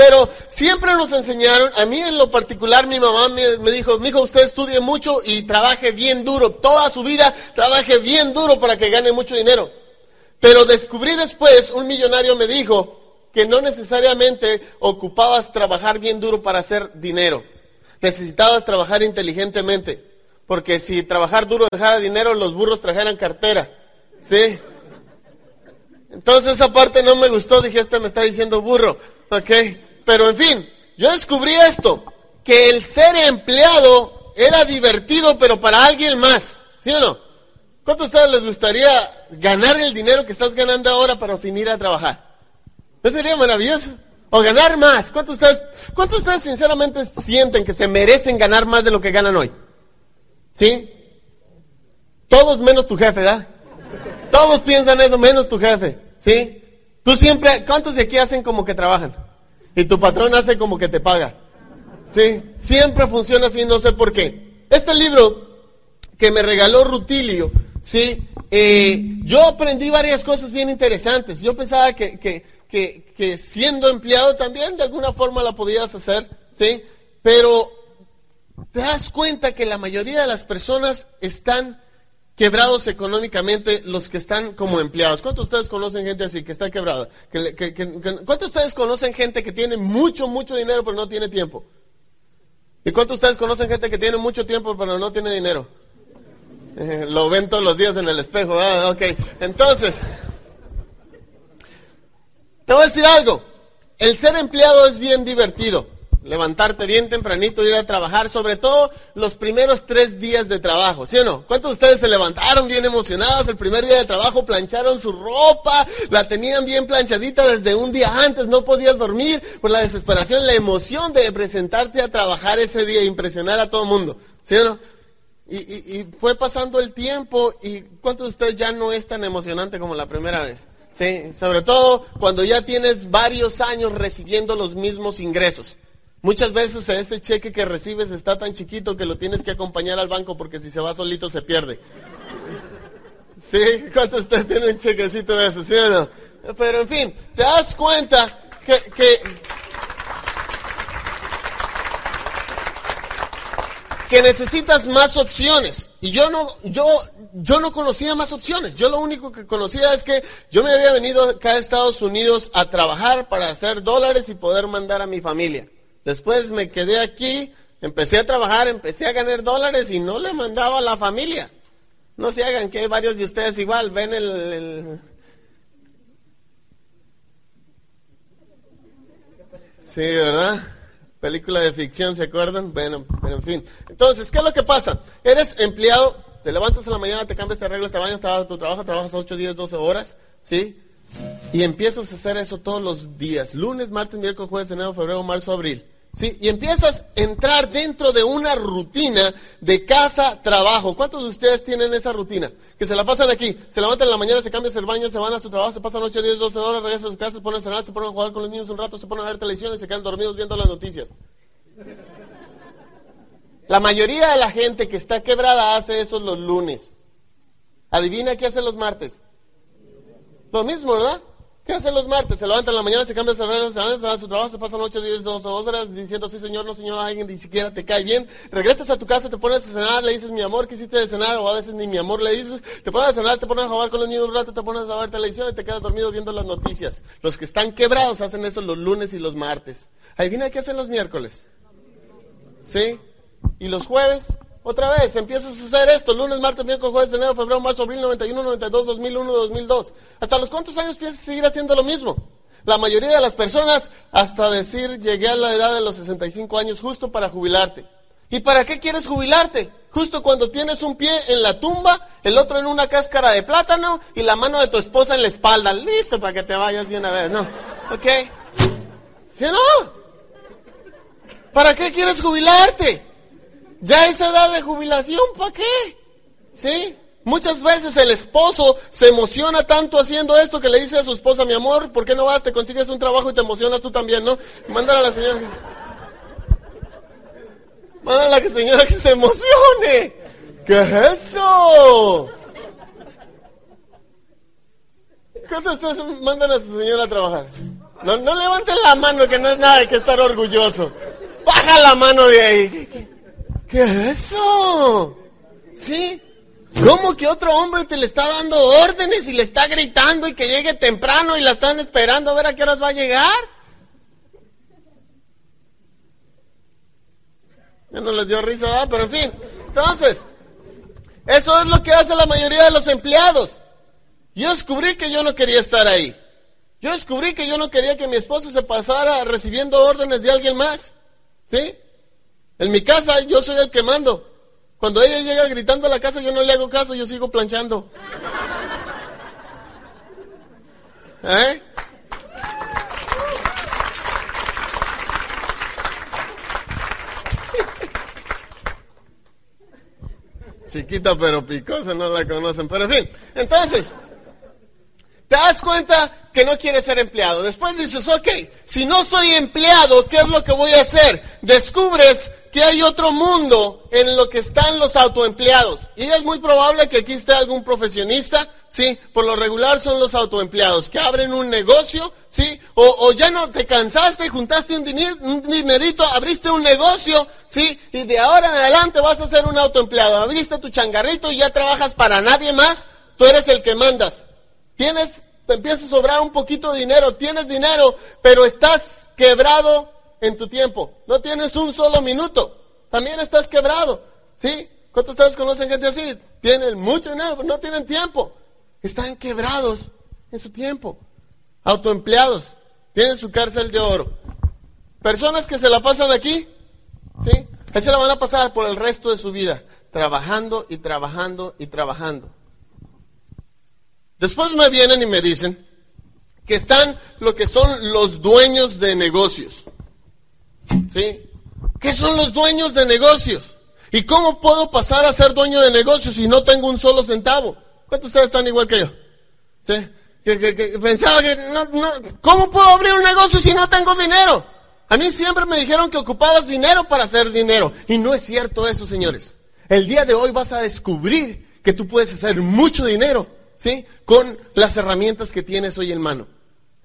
pero siempre nos enseñaron, a mí en lo particular mi mamá me, dijo, mi hijo, usted estudie mucho y trabaje bien duro, toda su vida trabaje bien duro para que gane mucho dinero. Pero descubrí después, un millonario me dijo que no necesariamente ocupabas trabajar bien duro para hacer dinero. Necesitabas trabajar inteligentemente. Porque si trabajar duro dejara dinero, los burros trajeran cartera. ¿Sí? Entonces esa parte no me gustó, dije, este me está diciendo burro, ¿ok? Pero en fin, yo descubrí esto, que el ser empleado era divertido, pero para alguien más, ¿sí o no? ¿Cuánto a ustedes les gustaría ganar el dinero que estás ganando ahora, pero sin ir a trabajar? ¿No sería maravilloso? O ganar más. ¿Cuántos de ustedes, cuántos ustedes sinceramente sienten que se merecen ganar más de lo que ganan hoy? ¿Sí? Todos menos tu jefe, ¿verdad? Todos piensan eso, menos tu jefe, ¿sí? Tú siempre, ¿cuántos de aquí hacen como que trabajan? Y tu patrón hace como que te paga. ¿Sí? Siempre funciona así, no sé por qué. Este libro que me regaló Rutilio, ¿sí? Eh, yo aprendí varias cosas bien interesantes. Yo pensaba que, que, que, siendo empleado también de alguna forma la podías hacer, ¿sí? Pero te das cuenta que la mayoría de las personas están quebrados económicamente los que están como empleados. ¿Cuántos de ustedes conocen gente así, que está quebrada? ¿Cuántos de ustedes conocen gente que tiene mucho, mucho dinero pero no tiene tiempo? ¿Y cuántos de ustedes conocen gente que tiene mucho tiempo pero no tiene dinero? Eh, lo ven todos los días en el espejo. Ah, ok. Entonces, te voy a decir algo. El ser empleado es bien divertido. Levantarte bien tempranito, ir a trabajar, sobre todo los primeros tres días de trabajo, ¿sí o no? ¿Cuántos de ustedes se levantaron bien emocionados el primer día de trabajo, plancharon su ropa, la tenían bien planchadita desde un día antes, no podías dormir por la desesperación, la emoción de presentarte a trabajar ese día, impresionar a todo el mundo, ¿sí o no? Y, y, fue pasando el tiempo y ¿cuántos de ustedes ya no es tan emocionante como la primera vez? Sí, sobre todo cuando ya tienes varios años recibiendo los mismos ingresos. Muchas veces ese cheque que recibes está tan chiquito que lo tienes que acompañar al banco porque si se va solito se pierde. ¿Sí? ¿Cuántos ustedes tienen un chequecito de eso? ¿Sí o no? Pero en fin, te das cuenta que, que, que necesitas más opciones. Y yo no, yo, yo no conocía más opciones. Yo lo único que conocía es que yo me había venido acá a Estados Unidos a trabajar para hacer dólares y poder mandar a mi familia. Después me quedé aquí, empecé a trabajar, empecé a ganar dólares y no le mandaba a la familia. No se hagan que hay varios de ustedes igual, ven el... Sí, ¿verdad? Película de ficción, ¿se acuerdan? Bueno, pero en fin. Entonces, ¿qué es lo que pasa? Eres empleado, te levantas en la mañana, te cambias, te arreglas, te bañas, te vas a tu trabajo, trabajas 8, 10, 12 horas, ¿sí? Y empiezas a hacer eso todos los días. Lunes, martes, miércoles, jueves, enero, febrero, marzo, abril. ¿Sí? Y empiezas a entrar dentro de una rutina de casa-trabajo. ¿Cuántos de ustedes tienen esa rutina? Que se la pasan aquí, se levantan en la mañana, se cambian el baño, se van a su trabajo, se pasan 8, 10, 12 horas, regresan a su casa, se ponen a cenar, se ponen a jugar con los niños un rato, se ponen a ver televisión y se quedan dormidos viendo las noticias. La mayoría de la gente que está quebrada hace eso los lunes. Adivina qué hace los martes. Lo mismo, ¿verdad? ¿Qué hacen los martes? Se levantan en la mañana, se cambian de van, se van a su trabajo, se pasan 8, 10, 12 horas diciendo sí señor, no señor, alguien ni siquiera te cae bien. Regresas a tu casa, te pones a cenar, le dices mi amor, ¿qué hiciste de cenar? O a veces ni mi amor le dices, te pones a cenar, te pones a jugar con los niños un rato, te pones a ver televisión y te quedas dormido viendo las noticias. Los que están quebrados hacen eso los lunes y los martes. Adivina qué hacen los miércoles. ¿Sí? ¿Y los jueves? Otra vez, empiezas a hacer esto, lunes, martes, miércoles, jueves, enero, febrero, marzo, abril, 91, 92, 2001, 2002. ¿Hasta los cuántos años piensas seguir haciendo lo mismo? La mayoría de las personas, hasta decir, llegué a la edad de los 65 años justo para jubilarte. ¿Y para qué quieres jubilarte? Justo cuando tienes un pie en la tumba, el otro en una cáscara de plátano y la mano de tu esposa en la espalda. Listo para que te vayas de una vez, ¿no? ¿Ok? ¿Sí o no? ¿Para qué quieres jubilarte? Ya esa edad de jubilación, ¿para qué? ¿Sí? Muchas veces el esposo se emociona tanto haciendo esto que le dice a su esposa, mi amor, ¿por qué no vas? Te consigues un trabajo y te emocionas tú también, ¿no? Mándale a la señora. Mándale a la señora que se emocione. ¿Qué es eso? ¿Cuántos ustedes mandan a su señora a trabajar? No, no levanten la mano que no es nada de que estar orgulloso. Baja la mano de ahí. ¿Qué es eso? ¿Sí? ¿Cómo que otro hombre te le está dando órdenes y le está gritando y que llegue temprano y la están esperando a ver a qué horas va a llegar? Ya no les dio risa, pero en fin. Entonces, eso es lo que hace la mayoría de los empleados. Yo descubrí que yo no quería estar ahí. Yo descubrí que yo no quería que mi esposa se pasara recibiendo órdenes de alguien más. ¿Sí? En mi casa yo soy el que mando. Cuando ella llega gritando a la casa yo no le hago caso, yo sigo planchando. ¿Eh? Chiquita pero picosa, no la conocen. Pero en fin, entonces, te das cuenta que no quieres ser empleado. Después dices, ok, si no soy empleado, ¿qué es lo que voy a hacer? Descubres que hay otro mundo en lo que están los autoempleados. Y es muy probable que aquí esté algún profesionista, ¿sí? Por lo regular son los autoempleados, que abren un negocio, ¿sí? O, ya no te cansaste, juntaste un, un, dinerito, abriste un negocio, ¿sí? Y de ahora en adelante vas a ser un autoempleado. Abriste tu changarrito y ya trabajas para nadie más, tú eres el que mandas. Tienes, te empieza a sobrar un poquito de dinero, tienes dinero, pero estás quebrado en tu tiempo. No tienes un solo minuto. También estás quebrado. ¿Sí? ¿Cuántos de ustedes conocen gente así? Tienen mucho dinero, pero no tienen tiempo. Están quebrados en su tiempo. Autoempleados. Tienen su cárcel de oro. Personas que se la pasan aquí, ¿sí? Ahí se la van a pasar por el resto de su vida, trabajando y trabajando y trabajando. Después me vienen y me dicen que están lo que son los dueños de negocios. ¿Sí? ¿Qué son los dueños de negocios? ¿Y cómo puedo pasar a ser dueño de negocios si no tengo un solo centavo? ¿Cuántos de ustedes están igual que yo? ¿Sí? Que, pensaba que no, no, ¿cómo puedo abrir un negocio si no tengo dinero? A mí siempre me dijeron que ocupabas dinero para hacer dinero. Y no es cierto eso, señores. El día de hoy vas a descubrir que tú puedes hacer mucho dinero, ¿sí? Con las herramientas que tienes hoy en mano.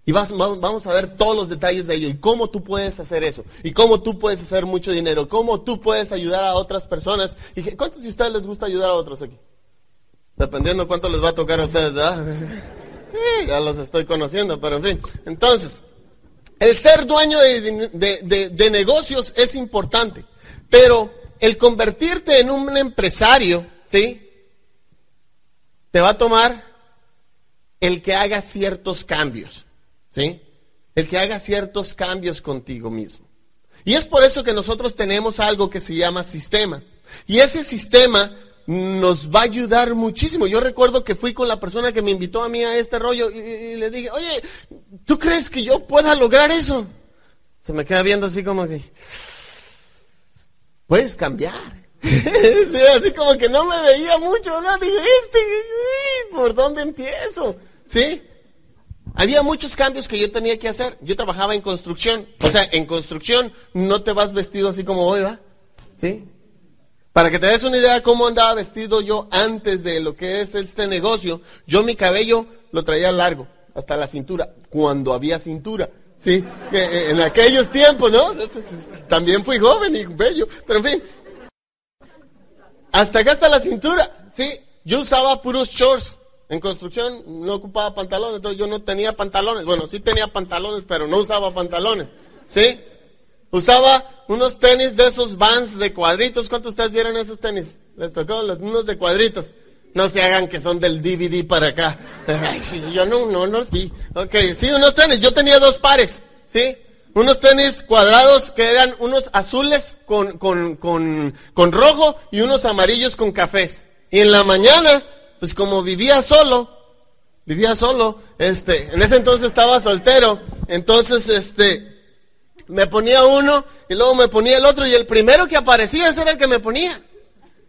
Y vamos a ver todos los detalles de ello y cómo tú puedes hacer eso. Y cómo tú puedes hacer mucho dinero. Cómo tú puedes ayudar a otras personas. ¿Y cuántos de ustedes les gusta ayudar a otros aquí? Dependiendo cuánto les va a tocar a ustedes, ya los estoy conociendo, pero en fin. Entonces, el ser dueño de, negocios es importante. Pero el convertirte en un empresario, ¿sí? Te va a tomar el que haga ciertos cambios. ¿Sí? El que haga ciertos cambios contigo mismo. Y es por eso que nosotros tenemos algo que se llama sistema. Y ese sistema nos va a ayudar muchísimo. Yo recuerdo que fui con la persona que me invitó a mí a este rollo y, le dije, oye, ¿tú crees que yo pueda lograr eso? Se me queda viendo así como que, puedes cambiar. así como que no me veía mucho, ¿no? Dije, este, ¿por dónde empiezo? ¿Sí? Había muchos cambios que yo tenía que hacer. Yo trabajaba en construcción. O sea, en construcción no te vas vestido así como hoy, ¿va? ¿Sí? Para que te des una idea de cómo andaba vestido yo antes de lo que es este negocio, yo mi cabello lo traía largo, hasta la cintura, cuando había cintura. Sí, eh, en aquellos tiempos, ¿no? También fui joven y bello, pero en fin. Hasta acá hasta la cintura, sí. Yo usaba puros shorts. En construcción no ocupaba pantalones, entonces yo no tenía pantalones. Bueno, sí tenía pantalones, pero no usaba pantalones. ¿Sí? Usaba unos tenis de esos vans de cuadritos. ¿Cuántos ustedes vieron esos tenis? Les tocó los unos de cuadritos. No se hagan que son del DVD para acá. Yo no, no los vi. Ok, sí, unos tenis. Yo tenía dos pares. ¿Sí? Unos tenis cuadrados que eran unos azules con, con, con, con rojo y unos amarillos con cafés. Y en la mañana pues como vivía solo, vivía solo, este, en ese entonces estaba soltero, entonces este, me ponía uno y luego me ponía el otro y el primero que aparecía ese era el que me ponía.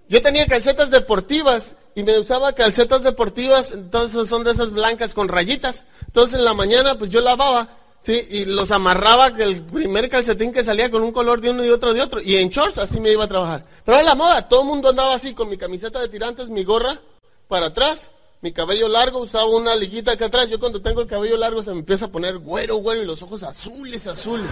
Yo tenía calcetas deportivas y me usaba calcetas deportivas, entonces son de esas blancas con rayitas. Entonces en la mañana pues yo lavaba, sí, y los amarraba el primer calcetín que salía con un color de uno y otro de otro. Y en shorts así me iba a trabajar. Pero era la moda, todo el mundo andaba así con mi camiseta de tirantes, mi gorra, para atrás, mi cabello largo, usaba una liguita acá atrás. Yo cuando tengo el cabello largo se me empieza a poner güero, güero y los ojos azules, azules.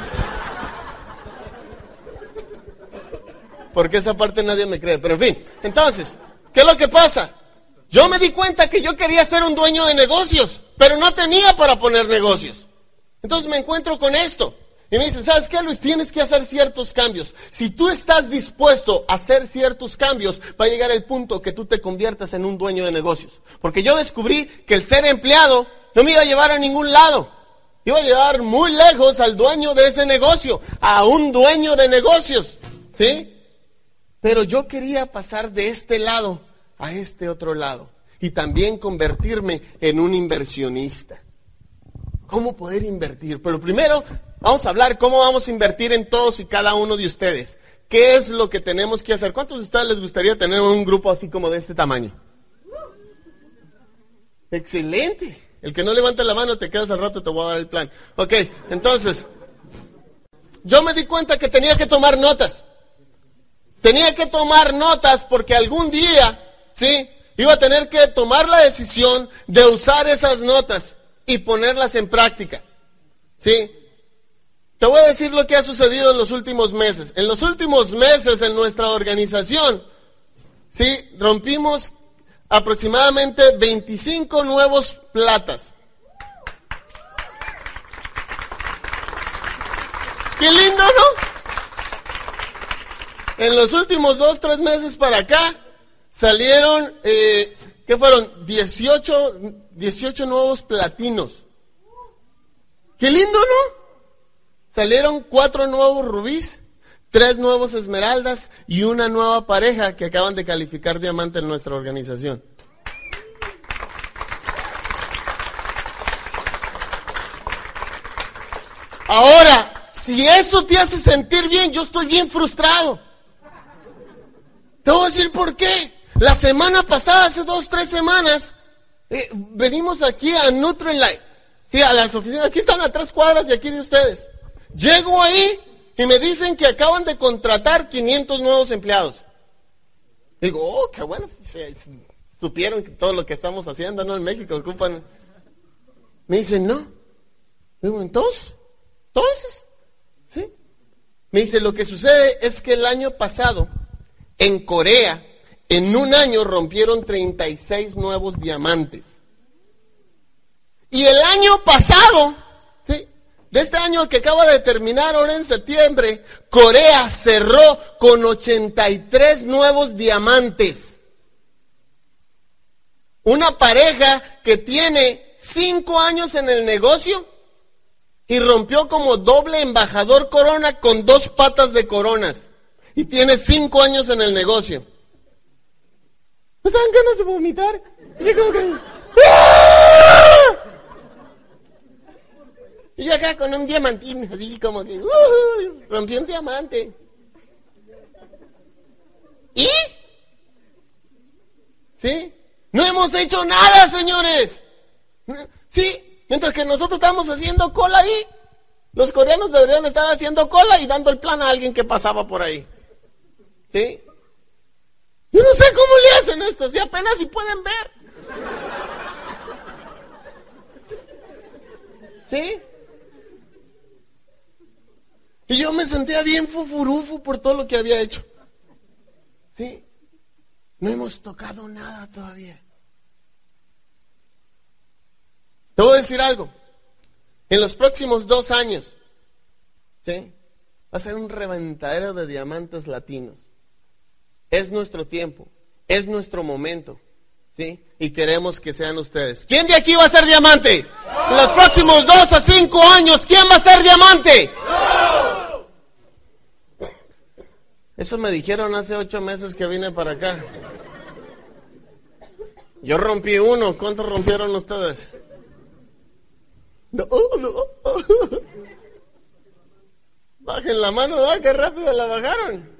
Porque esa parte nadie me cree. Pero en fin, entonces, ¿qué es lo que pasa? Yo me di cuenta que yo quería ser un dueño de negocios, pero no tenía para poner negocios. Entonces me encuentro con esto. Y me dice, ¿sabes qué, Luis? Tienes que hacer ciertos cambios. Si tú estás dispuesto a hacer ciertos cambios, va a llegar el punto que tú te conviertas en un dueño de negocios. Porque yo descubrí que el ser empleado no me iba a llevar a ningún lado. Iba a llevar muy lejos al dueño de ese negocio, a un dueño de negocios. ¿Sí? Pero yo quería pasar de este lado a este otro lado. Y también convertirme en un inversionista. ¿Cómo poder invertir? Pero primero Vamos a hablar cómo vamos a invertir en todos y cada uno de ustedes. ¿Qué es lo que tenemos que hacer? ¿Cuántos de ustedes les gustaría tener un grupo así como de este tamaño? Excelente. El que no levante la mano te quedas al rato, te voy a dar el plan. Ok, entonces, yo me di cuenta que tenía que tomar notas. Tenía que tomar notas porque algún día, ¿sí? Iba a tener que tomar la decisión de usar esas notas y ponerlas en práctica. ¿Sí? Te voy a decir lo que ha sucedido en los últimos meses. En los últimos meses en nuestra organización, sí, rompimos aproximadamente 25 nuevos platas. Qué lindo, ¿no? En los últimos dos, tres meses para acá, salieron, eh, ¿qué fueron? 18, 18 nuevos platinos. Qué lindo, ¿no? salieron cuatro nuevos rubíes, tres nuevos esmeraldas y una nueva pareja que acaban de calificar diamante en nuestra organización. Ahora, si eso te hace sentir bien, yo estoy bien frustrado. Te voy a decir por qué. La semana pasada, hace dos, tres semanas, eh, venimos aquí a Nutrilite. Sí, a las oficinas. Aquí están a tres cuadras de aquí de ustedes. Llego ahí y me dicen que acaban de contratar 500 nuevos empleados. Digo, oh, qué bueno. Supieron que todo lo que estamos haciendo, ¿no? En México ocupan. Me dicen, no. Digo, entonces, entonces, ¿sí? Me dice, lo que sucede es que el año pasado, en Corea, en un año rompieron 36 nuevos diamantes. Y el año pasado, de este año que acaba de terminar ahora en septiembre, Corea cerró con 83 nuevos diamantes. Una pareja que tiene 5 años en el negocio y rompió como doble embajador corona con dos patas de coronas. Y tiene 5 años en el negocio. Me dan ganas de vomitar. Y como que... ¡Ah! Y acá con un diamantín, así como que... Uh, rompió un diamante. ¿Y? ¿Sí? No hemos hecho nada, señores. Sí, mientras que nosotros estamos haciendo cola ahí, los coreanos deberían estar haciendo cola y dando el plan a alguien que pasaba por ahí. ¿Sí? Yo no sé cómo le hacen esto, si apenas si pueden ver. ¿Sí? Y yo me sentía bien fufurufo por todo lo que había hecho. ¿Sí? No hemos tocado nada todavía. Te voy a decir algo. En los próximos dos años, ¿sí? Va a ser un reventadero de diamantes latinos. Es nuestro tiempo, es nuestro momento, ¿sí? Y queremos que sean ustedes. ¿Quién de aquí va a ser diamante? Los próximos dos a cinco años, ¿quién va a ser diamante? Eso me dijeron hace ocho meses que vine para acá. Yo rompí uno, ¿cuántos rompieron ustedes? No, no. Bajen la mano, ¿verdad? Qué rápido la bajaron.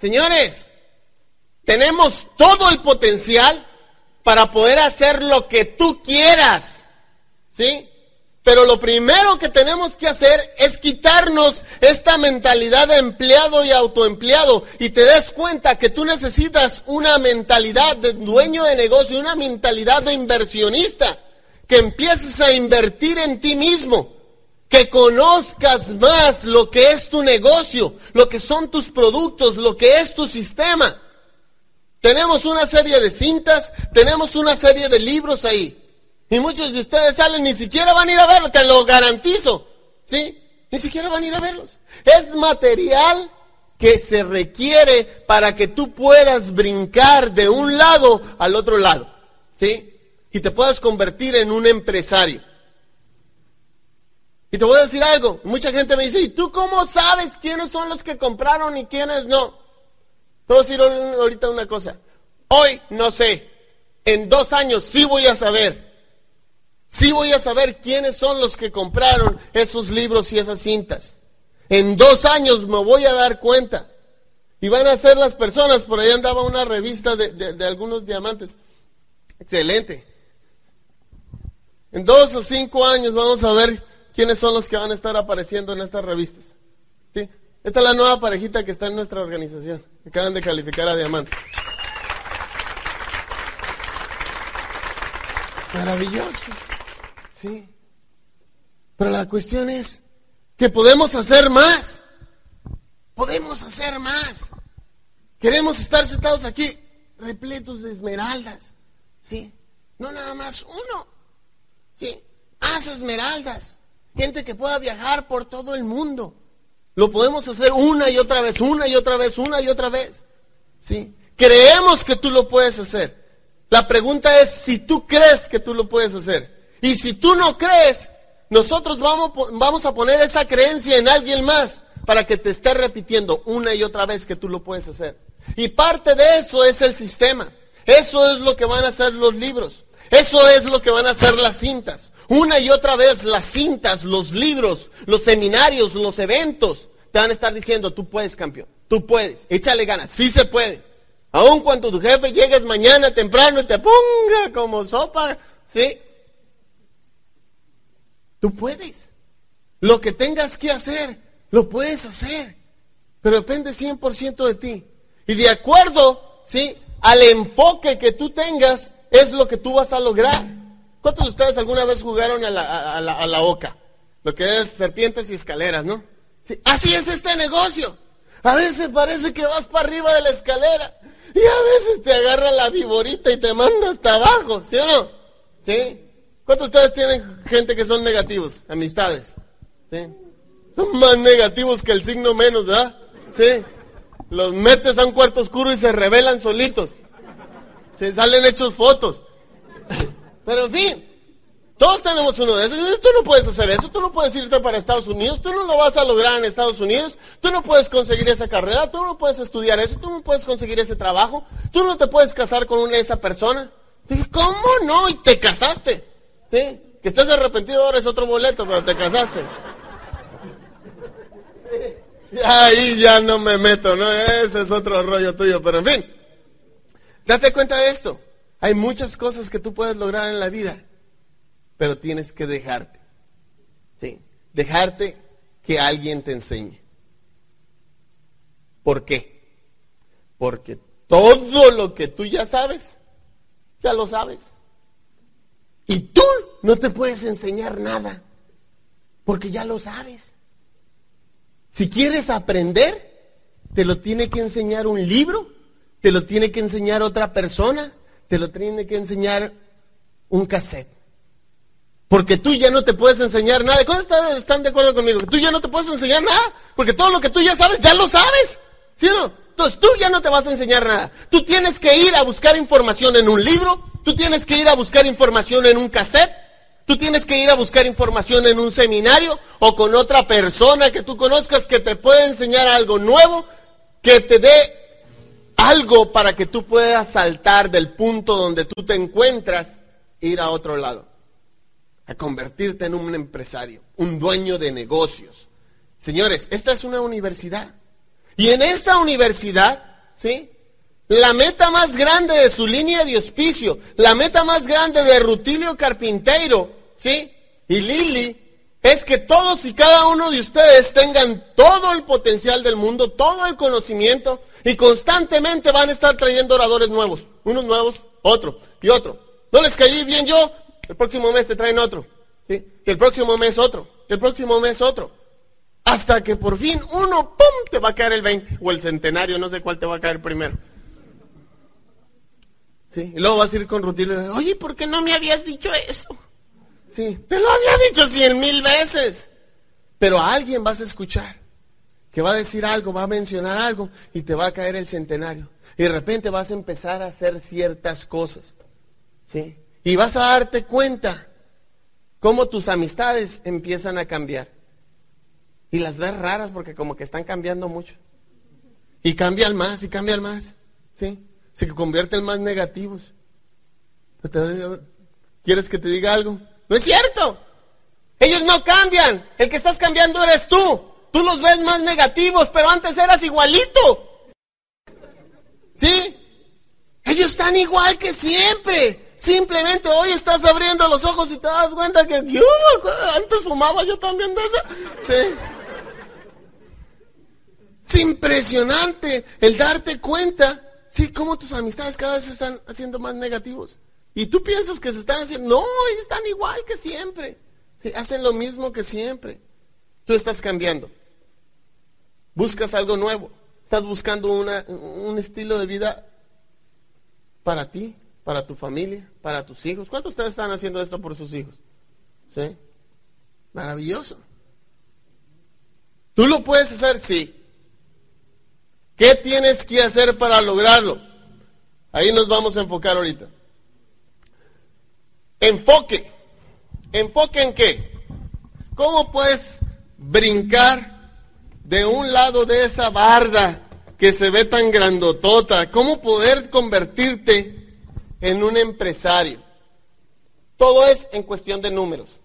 Señores, tenemos todo el potencial para poder hacer lo que tú quieras. ¿Sí? Pero lo primero que tenemos que hacer es quitarnos esta mentalidad de empleado y autoempleado y te des cuenta que tú necesitas una mentalidad de dueño de negocio, una mentalidad de inversionista, que empieces a invertir en ti mismo, que conozcas más lo que es tu negocio, lo que son tus productos, lo que es tu sistema. Tenemos una serie de cintas, tenemos una serie de libros ahí. Y muchos de ustedes salen, ni siquiera van a ir a verlos, te lo garantizo. ¿Sí? Ni siquiera van a ir a verlos. Es material que se requiere para que tú puedas brincar de un lado al otro lado. ¿Sí? Y te puedas convertir en un empresario. Y te voy a decir algo, mucha gente me dice, ¿y tú cómo sabes quiénes son los que compraron y quiénes no? Te voy a decir ahorita una cosa, hoy no sé, en dos años sí voy a saber, sí voy a saber quiénes son los que compraron esos libros y esas cintas. En dos años me voy a dar cuenta. Y van a ser las personas, por ahí andaba una revista de, de algunos diamantes. Excelente. En dos o cinco años vamos a ver quiénes son los que van a estar apareciendo en estas revistas. ¿Sí? Esta es la nueva parejita que está en nuestra organización. Acaban de calificar a diamante. Maravilloso. Sí. Pero la cuestión es que podemos hacer más. Podemos hacer más. Queremos estar sentados aquí repletos de esmeraldas. ¿Sí? No nada más uno. ¿Sí? Haz esmeraldas gente que pueda viajar por todo el mundo. Lo podemos hacer una y otra vez, una y otra vez, una y otra vez. ¿Sí? Creemos que tú lo puedes hacer. La pregunta es si tú crees que tú lo puedes hacer. Y si tú no crees, nosotros vamos, vamos a poner esa creencia en alguien más para que te esté repitiendo una y otra vez que tú lo puedes hacer. Y parte de eso es el sistema. Eso es lo que van a hacer los libros. Eso es lo que van a hacer las cintas. Una y otra vez las cintas, los libros, los seminarios, los eventos te van a estar diciendo, tú puedes, campeón. Tú puedes. Échale ganas. Sí se puede. Aun cuando tu jefe llegues mañana temprano y te ponga como sopa, ¿sí? Tú puedes. Lo que tengas que hacer, lo puedes hacer. Pero depende 100% de ti. Y de acuerdo, ¿sí? Al enfoque que tú tengas, es lo que tú vas a lograr. ¿Cuántos de ustedes alguna vez jugaron a la, a la, oca? Lo que es serpientes y escaleras, ¿no? Sí. Así es este negocio. A veces parece que vas para arriba de la escalera y a veces te agarra la viborita y te manda hasta abajo, ¿sí o no? ¿Sí? ¿Cuántos de ustedes tienen gente que son negativos? Amistades. ¿Sí? Son más negativos que el signo menos, ¿verdad? Sí. Los metes a un cuarto oscuro y se revelan solitos. Se salen hechos fotos. Pero en fin, todos tenemos uno de esos. Tú no puedes hacer eso, tú no puedes irte para Estados Unidos, tú no lo vas a lograr en Estados Unidos, tú no puedes conseguir esa carrera, tú no puedes estudiar eso, tú no puedes conseguir ese trabajo, tú no te puedes casar con una esa persona. Dije, ¿cómo no? Y te casaste. ¿Sí? Que estés arrepentido ahora es otro boleto, pero te casaste. Ahí ya no me meto, ¿no? Ese es otro rollo tuyo, pero en fin. Date cuenta de esto. Hay muchas cosas que tú puedes lograr en la vida, pero tienes que dejarte. ¿Sí? Dejarte que alguien te enseñe. ¿Por qué? Porque todo lo que tú ya sabes, ya lo sabes. Y tú no te puedes enseñar nada, porque ya lo sabes. Si quieres aprender, te lo tiene que enseñar un libro, te lo tiene que enseñar otra persona, te lo tiene que enseñar un cassette. Porque tú ya no te puedes enseñar nada. ¿Cuántos están de acuerdo conmigo? Tú ya no te puedes enseñar nada. Porque todo lo que tú ya sabes, ya lo sabes. ¿Sí o no? Entonces tú ya no te vas a enseñar nada. Tú tienes que ir a buscar información en un libro. Tú tienes que ir a buscar información en un cassette. Tú tienes que ir a buscar información en un seminario o con otra persona que tú conozcas que te pueda enseñar algo nuevo, que te dé algo para que tú puedas saltar del punto donde tú te encuentras e ir a otro lado, a convertirte en un empresario, un dueño de negocios. Señores, esta es una universidad. Y en esta universidad, ¿sí? La meta más grande de su línea de hospicio, la meta más grande de Rutilio Carpinteiro, ¿sí? Y Lili es que todos y cada uno de ustedes tengan todo el potencial del mundo, todo el conocimiento y constantemente van a estar trayendo oradores nuevos, unos nuevos, otro y otro. No les caí bien yo, el próximo mes te traen otro, ¿sí? y el próximo mes otro, y el próximo mes otro. Hasta que por fin uno, ¡pum!, te va a caer el 20 o el centenario, no sé cuál te va a caer primero. ¿Sí? Y luego vas a ir con Rutilio, oye, ¿por qué no me habías dicho eso? Sí, te lo había dicho cien mil veces. Pero a alguien vas a escuchar que va a decir algo, va a mencionar algo y te va a caer el centenario. Y de repente vas a empezar a hacer ciertas cosas. ¿Sí? Y vas a darte cuenta cómo tus amistades empiezan a cambiar. Y las ves raras porque como que están cambiando mucho. Y cambian más y cambian más. ¿Sí? Se convierten más negativos. ¿Quieres que te diga algo? No es cierto. Ellos no cambian. El que estás cambiando eres tú. Tú los ves más negativos, pero antes eras igualito. ¿Sí? Ellos están igual que siempre. Simplemente hoy estás abriendo los ojos y te das cuenta que antes fumaba yo también de eso. Sí. Es impresionante el darte cuenta, sí, cómo tus amistades cada vez están haciendo más negativos. Y tú piensas que se están haciendo, no, ellos están igual que siempre. hacen lo mismo que siempre. Tú estás cambiando. Buscas algo nuevo. Estás buscando un estilo de vida para ti, para tu familia, para tus hijos. ¿Cuántos de ustedes están haciendo esto por sus hijos? ¿Sí? Maravilloso. ¿Tú lo puedes hacer? Sí. ¿Qué tienes que hacer para lograrlo? Ahí nos vamos a enfocar ahorita. Enfoque. ¿Enfoque en qué? ¿Cómo puedes brincar de un lado de esa barda que se ve tan grandotota? ¿Cómo poder convertirte en un empresario? Todo es en cuestión de números.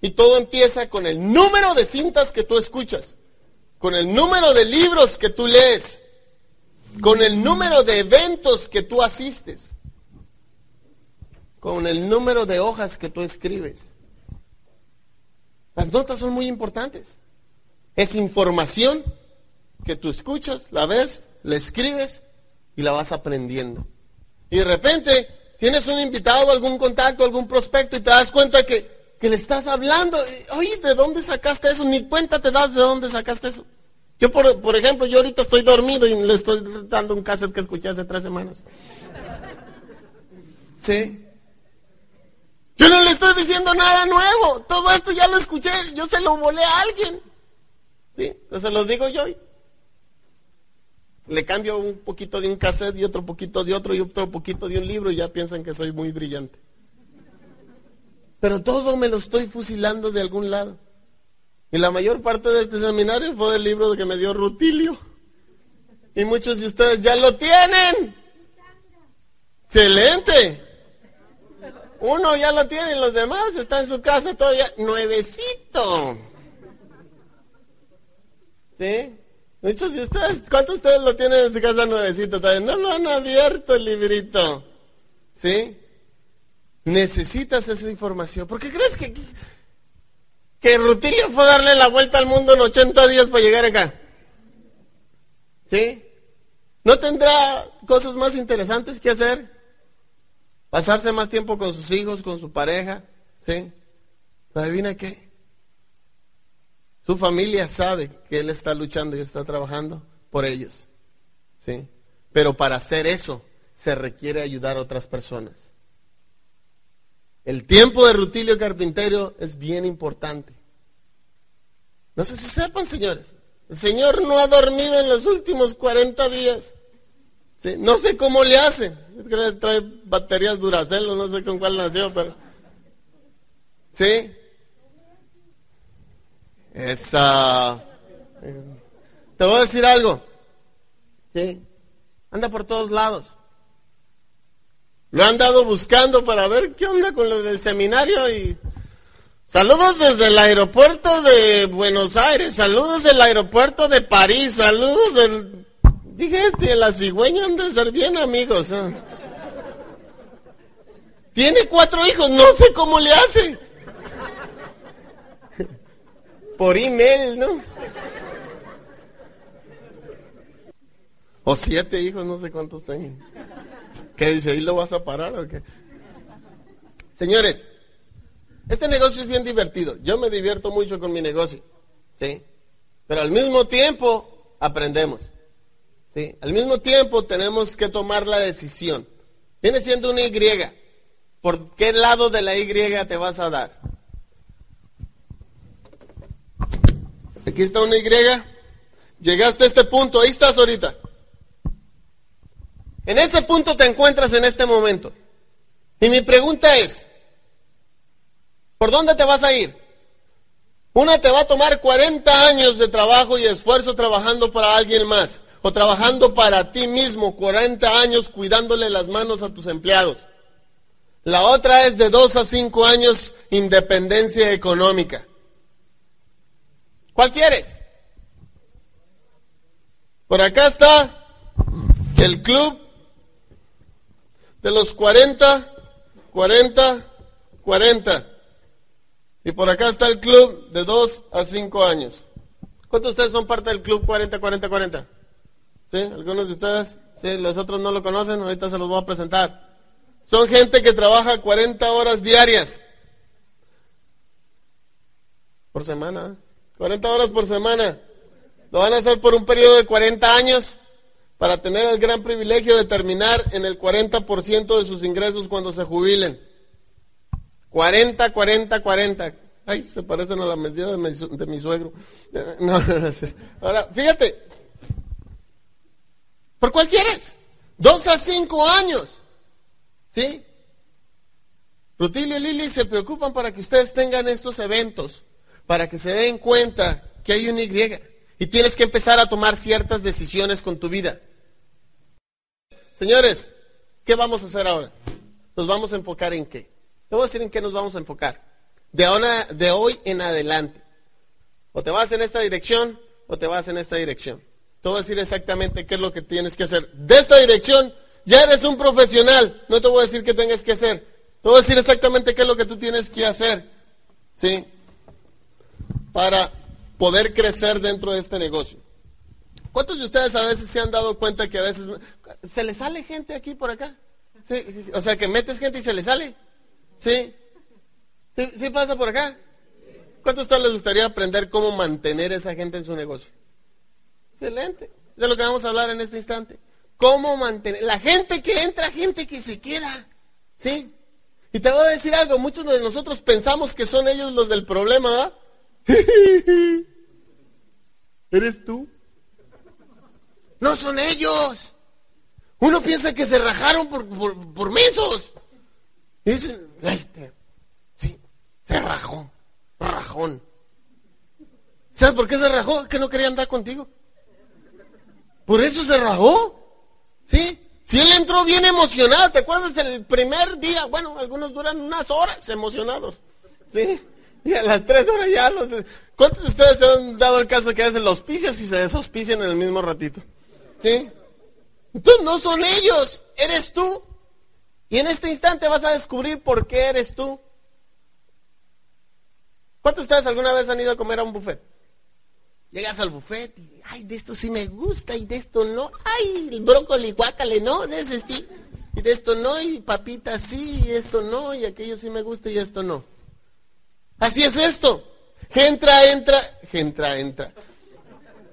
Y todo empieza con el número de cintas que tú escuchas, con el número de libros que tú lees, con el número de eventos que tú asistes, con el número de hojas que tú escribes. Las notas son muy importantes. Es información que tú escuchas, la ves, la escribes y la vas aprendiendo. Y de repente tienes un invitado, algún contacto, algún prospecto y te das cuenta que que le estás hablando. Oye, ¿de dónde sacaste eso? Ni cuenta te das de dónde sacaste eso. Yo, por, por ejemplo, yo ahorita estoy dormido y le estoy dando un cassette que escuché hace tres semanas. ¿Sí? Yo no le estoy diciendo nada nuevo. Todo esto ya lo escuché. Yo se lo volé a alguien. ¿Sí? Entonces se los digo yo. Le cambio un poquito de un cassette y otro poquito de otro y otro poquito de un libro y ya piensan que soy muy brillante. Pero todo me lo estoy fusilando de algún lado. Y la mayor parte de este seminario fue del libro que me dio Rutilio. Y muchos de ustedes ya lo tienen. Excelente. Uno ya lo tiene y los demás están en su casa todavía nuevecito. ¿Sí? Muchos de ustedes, ¿cuántos de ustedes lo tienen en su casa nuevecito todavía? No lo han abierto el librito. ¿Sí? Necesitas esa información. ¿Por qué crees que, que Rutilio fue a darle la vuelta al mundo en 80 días para llegar acá? ¿Sí? ¿No tendrá cosas más interesantes que hacer? Pasarse más tiempo con sus hijos, con su pareja. ¿Sí? ¿Adivina qué? Su familia sabe que él está luchando y está trabajando por ellos. ¿Sí? Pero para hacer eso se requiere ayudar a otras personas. El tiempo de Rutilio Carpintero es bien importante. No sé si sepan, señores. El Señor no ha dormido en los últimos 40 días. No sé cómo le hace. Trae baterías Duracell, no sé con cuál nació, pero... ¿Sí? Esa... Te voy a decir algo. ¿Sí? Anda por todos lados. Lo han dado buscando para ver qué onda con lo del seminario y saludos desde el aeropuerto de Buenos Aires, saludos del aeropuerto de París, saludos del... Dije este, la cigüeña han de ser bien amigos. Tiene cuatro hijos, no sé cómo le hace. Por email, ¿no? O siete hijos, no sé cuántos tengo. ¿Qué dice? ¿Ahí lo vas a parar o qué? Señores, este negocio es bien divertido. Yo me divierto mucho con mi negocio. ¿Sí? Pero al mismo tiempo aprendemos. Al mismo tiempo tenemos que tomar la decisión. Viene siendo una Y. ¿Por qué lado de la Y te vas a dar? Aquí está una Y. Llegaste a este punto, ahí estás ahorita. En ese punto te encuentras en este momento. Y mi pregunta es, ¿por dónde te vas a ir? Una te va a tomar 40 años de trabajo y esfuerzo trabajando para alguien más, o trabajando para ti mismo 40 años cuidándole las manos a tus empleados. La otra es de 2 a 5 años independencia económica. ¿Cuál quieres? Por acá está el club de los 40, 40, 40. Y por acá está el club de 2 a 5 años. ¿Cuántos de ustedes son parte del club 40, 40, 40? ¿Sí? ¿Algunos de ustedes? ¿Sí? Los otros no lo conocen, ahorita se los voy a presentar. Son gente que trabaja 40 horas diarias. Por semana. 40 horas por semana. Lo van a hacer por un periodo de 40 años para tener el gran privilegio de terminar en el 40% de sus ingresos cuando se jubilen. 40, 40, 40. Ay, se parecen a la medida de mi, suegro. No, no, no, Ahora, fíjate. ¿Por cuál quieres? Dos a cinco años. ¿Sí? Rutilio y Lili se preocupan para que ustedes tengan estos eventos. para que se den cuenta que hay un Y. Y tienes que empezar a tomar ciertas decisiones con tu vida. Señores, ¿qué vamos a hacer ahora? Nos vamos a enfocar en qué. Te voy a decir en qué nos vamos a enfocar. De, ahora, de hoy en adelante. O te vas en esta dirección o te vas en esta dirección. Te voy a decir exactamente qué es lo que tienes que hacer. De esta dirección ya eres un profesional. No te voy a decir qué tengas que hacer. Te voy a decir exactamente qué es lo que tú tienes que hacer. ¿Sí? Para poder crecer dentro de este negocio. ¿Cuántos de ustedes a veces se han dado cuenta que a veces se le sale gente aquí por acá? ¿Sí? O sea, que metes gente y se le sale. ¿Sí? ¿Sí, pasa por acá? ¿Cuántos de ustedes les gustaría aprender cómo mantener a esa gente en su negocio? Excelente. De lo que vamos a hablar en este instante. ¿Cómo mantener? La gente que entra, gente que se queda. ¿Sí? Y te voy a decir algo, muchos de nosotros pensamos que son ellos los del problema, ¿verdad? ¿Eres tú? No son ellos. Uno piensa que se rajaron por, por, por mensos. Y dicen, este, sí, se rajó, rajón. ¿Sabes por qué se rajó? Que no quería andar contigo. Por eso se rajó. ¿Sí? Si él entró bien emocionado, ¿te acuerdas el primer día? Bueno, algunos duran unas horas emocionados. ¿Sí? Y a las tres horas ya los... ¿Cuántos de ustedes se han dado el caso que hacen los picios y se desauspician en el mismo ratito? ¿Sí? Entonces no son ellos, eres tú. Y en este instante vas a descubrir por qué eres tú. ¿Cuántos de ustedes alguna vez han ido a comer a un buffet? Llegas al buffet y, ay, de esto sí me gusta y de esto no. Ay, el brócoli, guácale, no, de ese sí. Y de esto no, y papita sí, y esto no, y aquello sí me gusta y esto no. Así es esto. Entra, entra, entra, entra.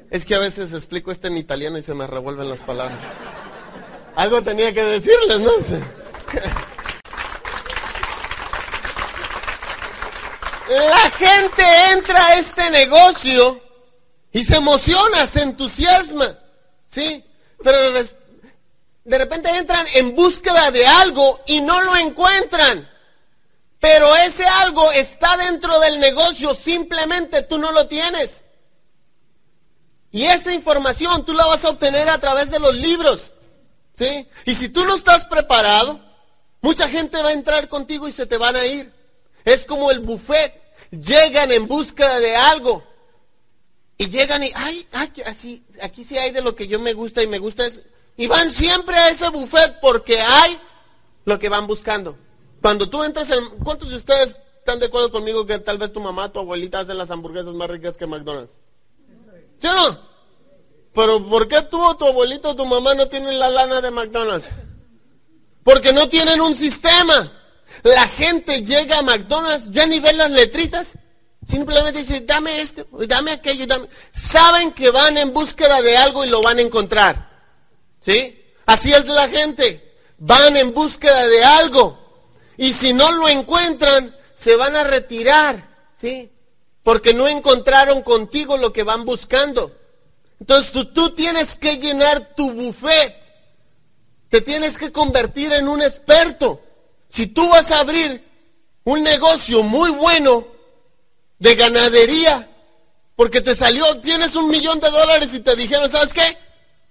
Es que a veces explico esto en italiano y se me revuelven las palabras. Algo tenía que decirles, ¿no? La gente entra a este negocio y se emociona, se entusiasma, ¿sí? Pero de repente entran en búsqueda de algo y no lo encuentran. Pero ese algo está dentro del negocio, simplemente tú no lo tienes. Y esa información tú la vas a obtener a través de los libros. ¿Sí? Y si tú no estás preparado, mucha gente va a entrar contigo y se te van a ir. Es como el buffet. Llegan en búsqueda de algo. Y llegan y, ay, ay, así, aquí sí hay de lo que yo me gusta y me gusta es, y van siempre a ese buffet porque hay lo que van buscando. Cuando tú entras en, ¿cuántos de ustedes están de acuerdo conmigo que tal vez tu mamá, tu abuelita hacen las hamburguesas más ricas que McDonald's? ¿Sí no? Pero ¿por qué tú o tu abuelito o tu mamá no tienen la lana de McDonald's? Porque no tienen un sistema. La gente llega a McDonald's, ya ni ve las letritas. Simplemente dice, dame este, dame aquello, dame. Saben que van en búsqueda de algo y lo van a encontrar. ¿Sí? Así es la gente. Van en búsqueda de algo. Y si no lo encuentran, se van a retirar. ¿Sí? Porque no encontraron contigo lo que van buscando. Entonces tú, tú tienes que llenar tu buffet. Te tienes que convertir en un experto. Si tú vas a abrir un negocio muy bueno, de ganadería, porque te salió, tienes un millón de dólares y te dijeron, ¿sabes qué?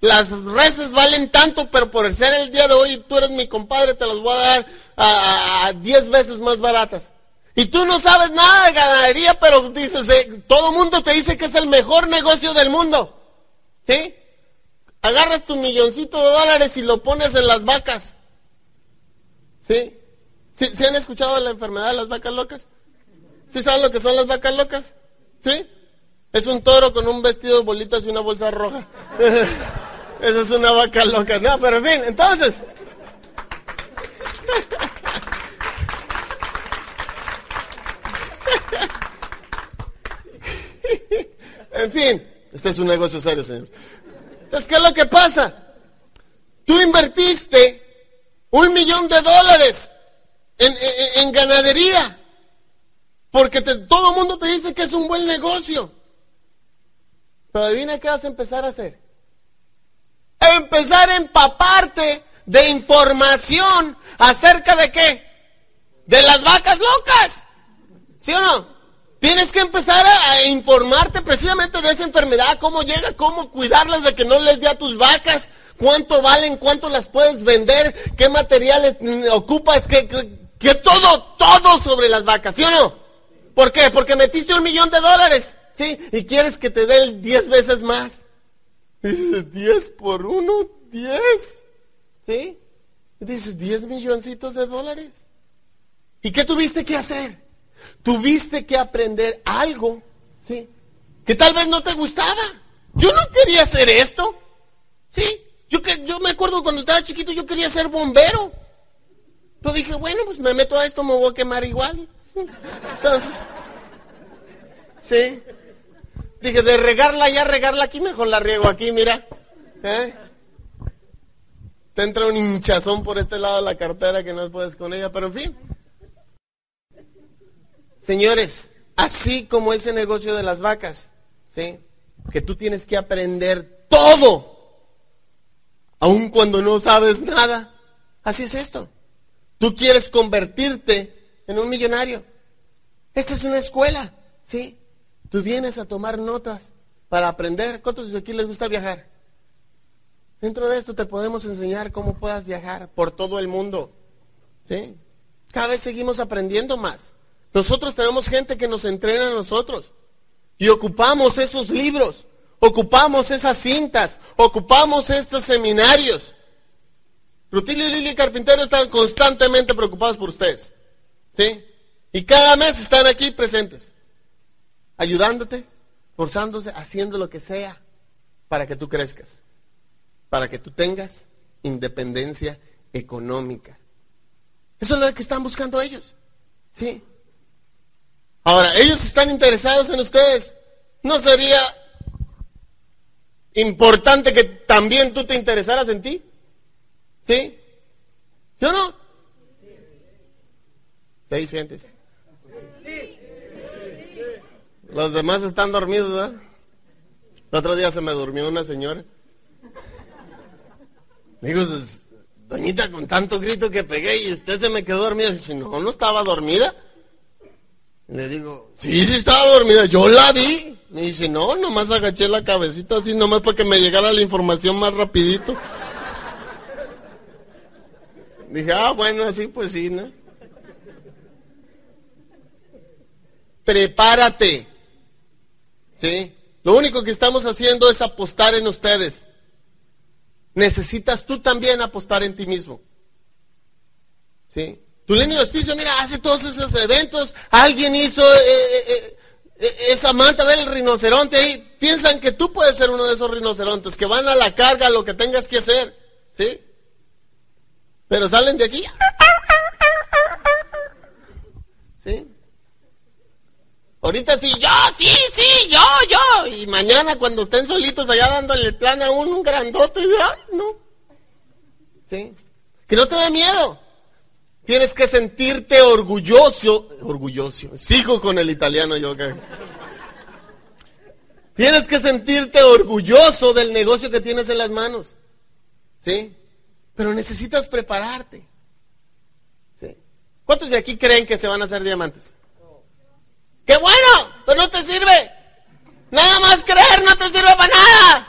Las reses valen tanto, pero por ser el día de hoy tú eres mi compadre, te las voy a dar a 10 veces más baratas. Y tú no sabes nada de ganadería, pero dices, eh, todo mundo te dice que es el mejor negocio del mundo. ¿Sí? Agarras tu milloncito de dólares y lo pones en las vacas. ¿Sí? ¿Sí, ¿Sí han escuchado la enfermedad de las vacas locas? ¿Sí saben lo que son las vacas locas? ¿Sí? Es un toro con un vestido de bolitas y una bolsa roja. Esa es una vaca loca. No, pero en fin, entonces. en fin, este es un negocio serio, señor. Entonces, ¿qué es lo que pasa? Tú invertiste un millón de dólares en, en ganadería. Porque todo el mundo te dice que es un buen negocio. Pero adivina qué vas a empezar a hacer. Empezar a empaparte de información acerca de qué? De las vacas locas. ¿Sí o no? Tienes que empezar a, informarte precisamente de esa enfermedad, cómo llega, cómo cuidarlas de que no les dé a tus vacas, cuánto valen, cuánto las puedes vender, qué materiales ocupas, que, que, todo, todo sobre las vacas, ¿sí o no? ¿Por qué? Porque metiste un millón de dólares, ¿sí? Y quieres que te dé diez veces más. Dices, diez por uno, diez, ¿sí? dices, diez milloncitos de dólares. ¿Y qué tuviste que hacer? Tuviste que aprender algo, ¿sí? Que tal vez no te gustaba. Yo no quería hacer esto, ¿sí? Yo, que, yo me acuerdo cuando estaba chiquito, yo quería ser bombero. Yo dije, bueno, pues me meto a esto, me voy a quemar igual. Entonces, ¿sí? Dije, de regarla ya, regarla aquí, mejor la riego aquí, mira. ¿Eh? Te entra un hinchazón por este lado de la cartera que no puedes con ella, pero en fin. Señores, así como ese negocio de las vacas, ¿sí? Que tú tienes que aprender todo, aun cuando no sabes nada. Así es esto. Tú quieres convertirte en un millonario. Esta es una escuela, ¿sí? Tú vienes a tomar notas para aprender. ¿Cuántos de aquí les gusta viajar? Dentro de esto te podemos enseñar cómo puedas viajar por todo el mundo. ¿Sí? Cada vez seguimos aprendiendo más. Nosotros tenemos gente que nos entrena a nosotros. Y ocupamos esos libros, ocupamos esas cintas, ocupamos estos seminarios. Rutilio y Lili Carpintero están constantemente preocupados por ustedes. ¿Sí? Y cada mes están aquí presentes. Ayudándote, forzándose, haciendo lo que sea para que tú crezcas. Para que tú tengas independencia económica. Eso es lo que están buscando ellos. ¿Sí? Ahora, ellos están interesados en ustedes. ¿No sería importante que también tú te interesaras en ti? ¿Sí? ¿Yo no? Seis gentes. Los demás están dormidos, ¿verdad? El otro día se me durmió una señora. Me dijo, doñita, con tanto grito que pegué y usted se me quedó dormida. Dice, no, no estaba dormida. Le digo, sí, sí estaba dormida, yo la vi. Me dice, no, nomás agaché la cabecita así, nomás para que me llegara la información más rapidito. Dije, ah, bueno, así pues sí, ¿no? Prepárate. ¿Sí? Lo único que estamos haciendo es apostar en ustedes. Necesitas tú también apostar en ti mismo. ¿Sí? Tu línea de auspicio, mira, hace todos esos eventos, alguien hizo eh, eh, eh, esa manta, ver el rinoceronte ahí. Piensan que tú puedes ser uno de esos rinocerontes, que van a la carga lo que tengas que hacer, ¿sí? Pero salen de aquí. ¿Sí? Ahorita sí, yo, sí, sí, yo, yo. Y mañana cuando estén solitos allá dándole el plan a un grandote, ay, no. ¿Sí? Que no te dé miedo. Tienes que sentirte orgulloso, orgulloso, sigo con el italiano yo. que Tienes que sentirte orgulloso del negocio que tienes en las manos. ¿Sí? Pero necesitas prepararte. ¿Sí? ¿Cuántos de aquí creen que se van a hacer diamantes? ¡Qué bueno! Pero no te sirve. Nada más creer no te sirve para nada.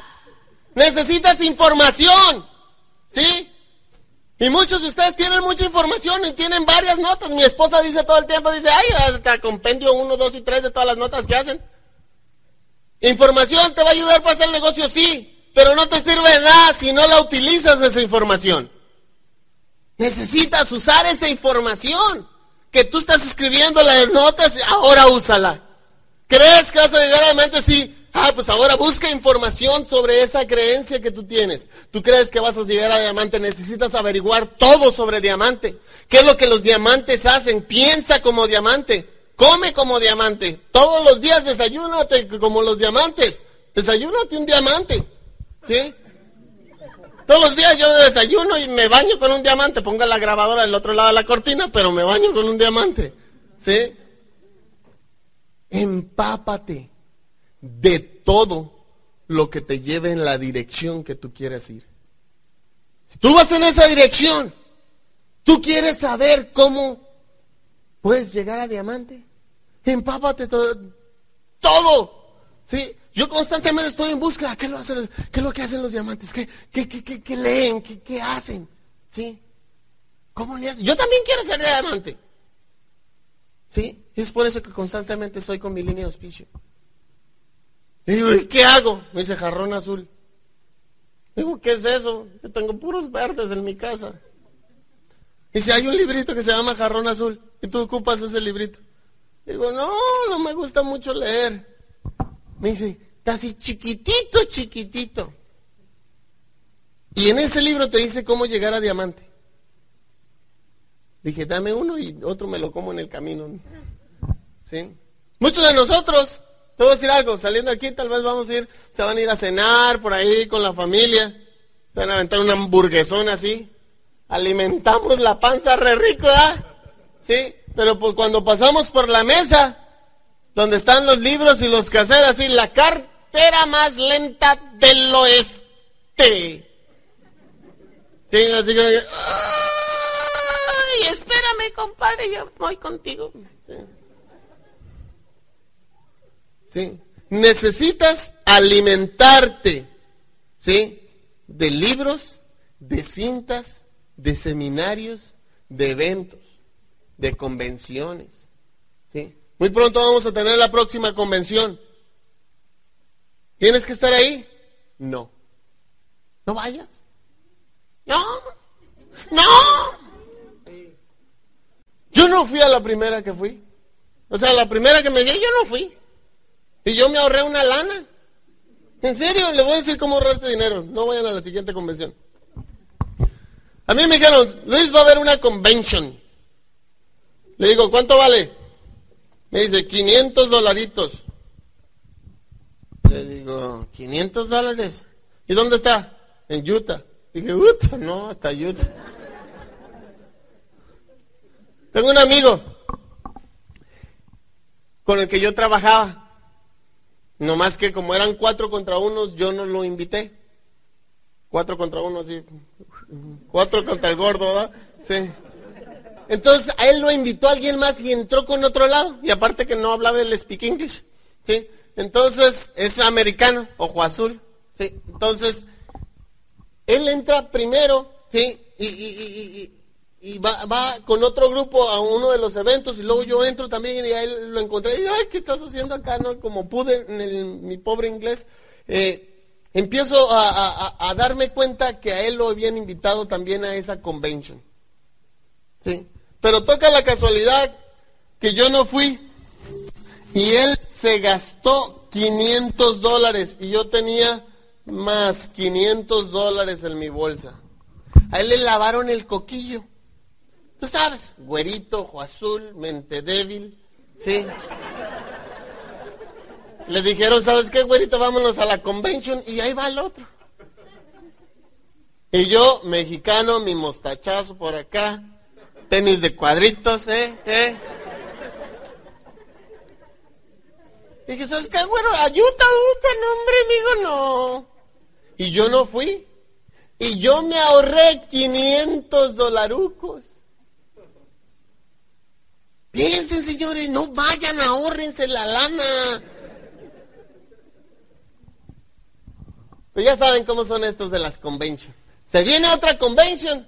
Necesitas información. ¿Sí? Y muchos de ustedes tienen mucha información y tienen varias notas. Mi esposa dice todo el tiempo, dice, ay, hasta compendio uno, dos y tres de todas las notas que hacen. Información te va a ayudar para hacer negocio, sí, pero no te sirve nada si no la utilizas esa información. Necesitas usar esa información que tú estás escribiendo las notas, ahora úsala. ¿Crees que vas a llegar a la? Sí, Ah, pues ahora busca información sobre esa creencia que tú tienes. Tú crees que vas a llegar a diamante, necesitas averiguar todo sobre diamante. ¿Qué es lo que los diamantes hacen? Piensa como diamante, come como diamante. Todos los días desayúnate como los diamantes. Desayúnate un diamante. ¿Sí? Todos los días yo desayuno y me baño con un diamante. Ponga la grabadora del otro lado de la cortina, pero me baño con un diamante. ¿Sí? Empápate de todo lo que te lleve en la dirección que tú quieres ir. Si tú vas en esa dirección, tú quieres saber cómo puedes llegar a diamante. empápate todo, todo, ¿sí? Yo constantemente estoy en búsqueda, ¿qué, lo hacen, qué es lo que hacen los diamantes? ¿Qué, qué, qué, qué leen? ¿Qué, ¿Qué, hacen? ¿Sí? ¿Cómo le hacen? Yo también quiero ser diamante. ¿Sí? Es por eso que constantemente estoy con mi línea de auspicio. Le digo, ¿y qué hago? Me dice jarrón azul. Digo, ¿qué es eso? Yo tengo puros verdes en mi casa. Dice, hay un librito que se llama Jarrón Azul y tú ocupas ese librito. Digo, no, no me gusta mucho leer. Me dice, está así chiquitito, chiquitito. Y en ese libro te dice cómo llegar a diamante. Dije, dame uno y otro me lo como en el camino. ¿Sí? Muchos de nosotros, te voy a decir algo, saliendo aquí tal vez vamos a ir, se van a ir a cenar por ahí con la familia, se van a aventar una hamburguesón así, alimentamos la panza re rico. ¿Sí? Pero pues cuando pasamos por la mesa, donde están los libros y los caseros, así, la cartera más lenta del oeste. Sí, así que, ay, espérame, compadre, yo voy contigo. sí. Necesitas alimentarte, ¿sí? De libros, de cintas, de seminarios, de eventos, de convenciones. ¿sí? Muy pronto vamos a tener la próxima convención. ¿Tienes que estar ahí? No. No vayas. No. No. Yo no fui a la primera que fui. O sea, la primera que me di, yo no fui. Y yo me ahorré una lana. En serio, le voy a decir cómo ahorrarse dinero. No vayan a la siguiente convención. A mí me dijeron, Luis, va a haber una convention. Le digo, ¿cuánto vale? Me dice, 500 dolaritos. Le digo, ¿500 dólares? ¿Y dónde está? En Utah. Dije, Utah, no, hasta Utah. Tengo un amigo con el que yo trabajaba. No más que como eran cuatro contra unos, yo no lo invité. Cuatro contra uno, sí. Cuatro contra el gordo, ¿verdad? Sí. Entonces a él lo invitó alguien más y entró con otro lado. Y aparte que no hablaba el speak English. ¿sí? Entonces es americano, ojo azul. ¿sí? Entonces él entra primero ¿sí? y, y, va, va, con otro grupo a uno de los eventos y luego yo entro también y a él lo encontré. Y ay, ¿qué estás haciendo acá? no Como pude en mi pobre inglés. Eh, empiezo a, a, darme cuenta que a él lo habían invitado también a esa convention. ¿Sí? Pero toca la casualidad que yo no fui y él se gastó 500 dólares y yo tenía más 500 dólares en mi bolsa. A él le lavaron el coquillo. Tú sabes, güerito, ojo azul, mente débil, ¿sí? Le dijeron, ¿sabes qué, güerito? Vámonos a la convention y ahí va el otro. Y yo, mexicano, mi mostachazo por acá, tenis de cuadritos, ¿eh? ¿Eh? Y dije, ¿sabes qué, güero? Ayuda, ayuda, hombre, amigo, no. Y yo no fui. Y yo me ahorré 500 dolarucos. Piensen, señores, no vayan, ahorrense la lana. Pues ya saben cómo son estos de las conventions. Se viene otra convention.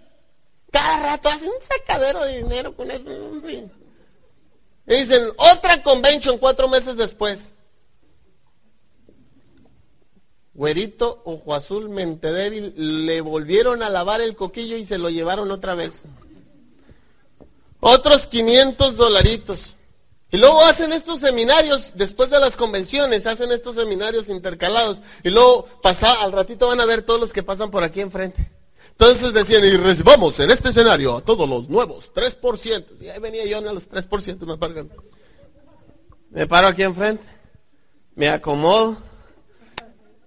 Cada rato hacen un sacadero de dinero con eso. Y dicen, otra convention cuatro meses después. Güerito, ojo azul, mente débil, le volvieron a lavar el coquillo y se lo llevaron otra vez. Otros 500 dolaritos. Y luego hacen estos seminarios, después de las convenciones, hacen estos seminarios intercalados. Y luego al ratito van a ver todos los que pasan por aquí enfrente. Entonces decían, y recibamos en este escenario a todos los nuevos, 3%. Y ahí venía yo a los 3%, me pagan. Me paro aquí enfrente, me acomodo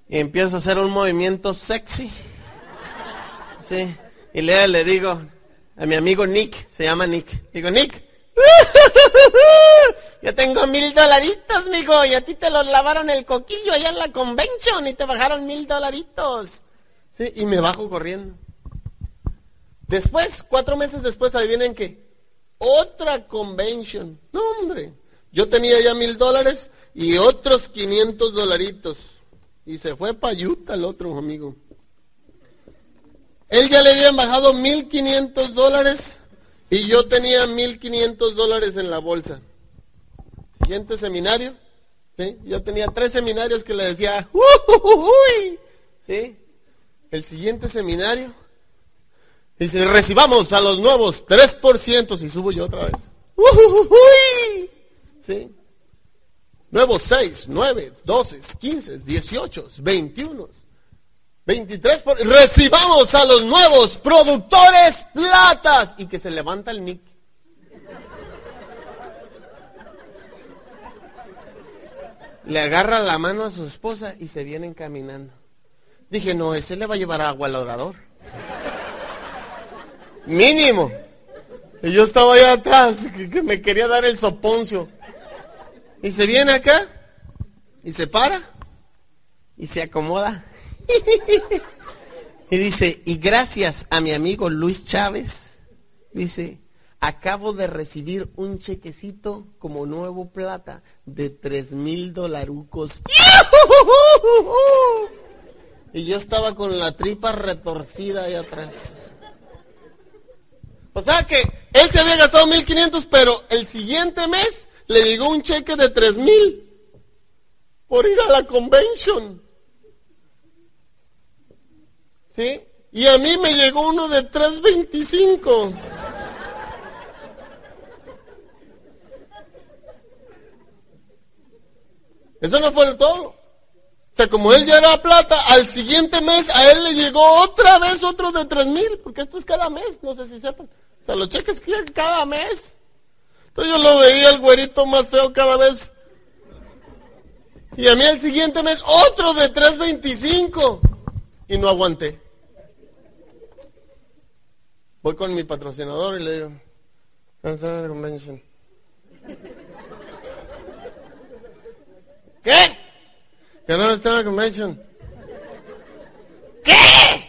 y empiezo a hacer un movimiento sexy. Sí. Y le, le digo a mi amigo Nick, se llama Nick. Digo, Nick, yo tengo mil dolaritos, mijo, y a ti te los lavaron el coquillo allá en la convention y te bajaron mil dolaritos. Sí, y me bajo corriendo. Después, cuatro meses después, adivinen que otra convention. No, hombre, Yo tenía ya mil dólares y otros 500 dolaritos. Y se fue para Utah el otro amigo. Él ya le habían bajado 1.500 dólares y yo tenía 1.500 dólares en la bolsa. Siguiente seminario. ¿sí? Yo tenía tres seminarios que le decía, uy, ¿sí? El siguiente seminario. Dice, recibamos a los nuevos 3%, si subo yo otra vez. Uy, ¿sí? Nuevos 6, 9, 12, 15, 18, 21. 23 por... Recibamos a los nuevos productores platas. Y que se levanta el nick. Le agarra la mano a su esposa y se vienen caminando. Dije, no, ese le va a llevar agua al orador. Mínimo. Y yo estaba allá atrás, que, me quería dar el soponcio. Y se viene acá, y se para, y se acomoda. y dice, y gracias a mi amigo Luis Chávez, dice, acabo de recibir un chequecito como nuevo plata de tres mil dolarucos. y yo estaba con la tripa retorcida ahí atrás. O sea que él se había gastado 1500, pero el siguiente mes le llegó un cheque de tres mil por ir a la convention. ¿Sí? Y a mí me llegó uno de 325. Eso no fue el todo. O sea, como él ya era plata, al siguiente mes a él le llegó otra vez otro de tres mil, porque esto es cada mes, no sé si sepan. O sea, los cheques que cada mes. Entonces yo lo veía el güerito más feo cada vez. Y a mí al siguiente mes otro de 3.25. Y no aguanté. Voy con mi patrocinador y le digo, convention. ¿Qué? Que no está en la convention. ¿Qué?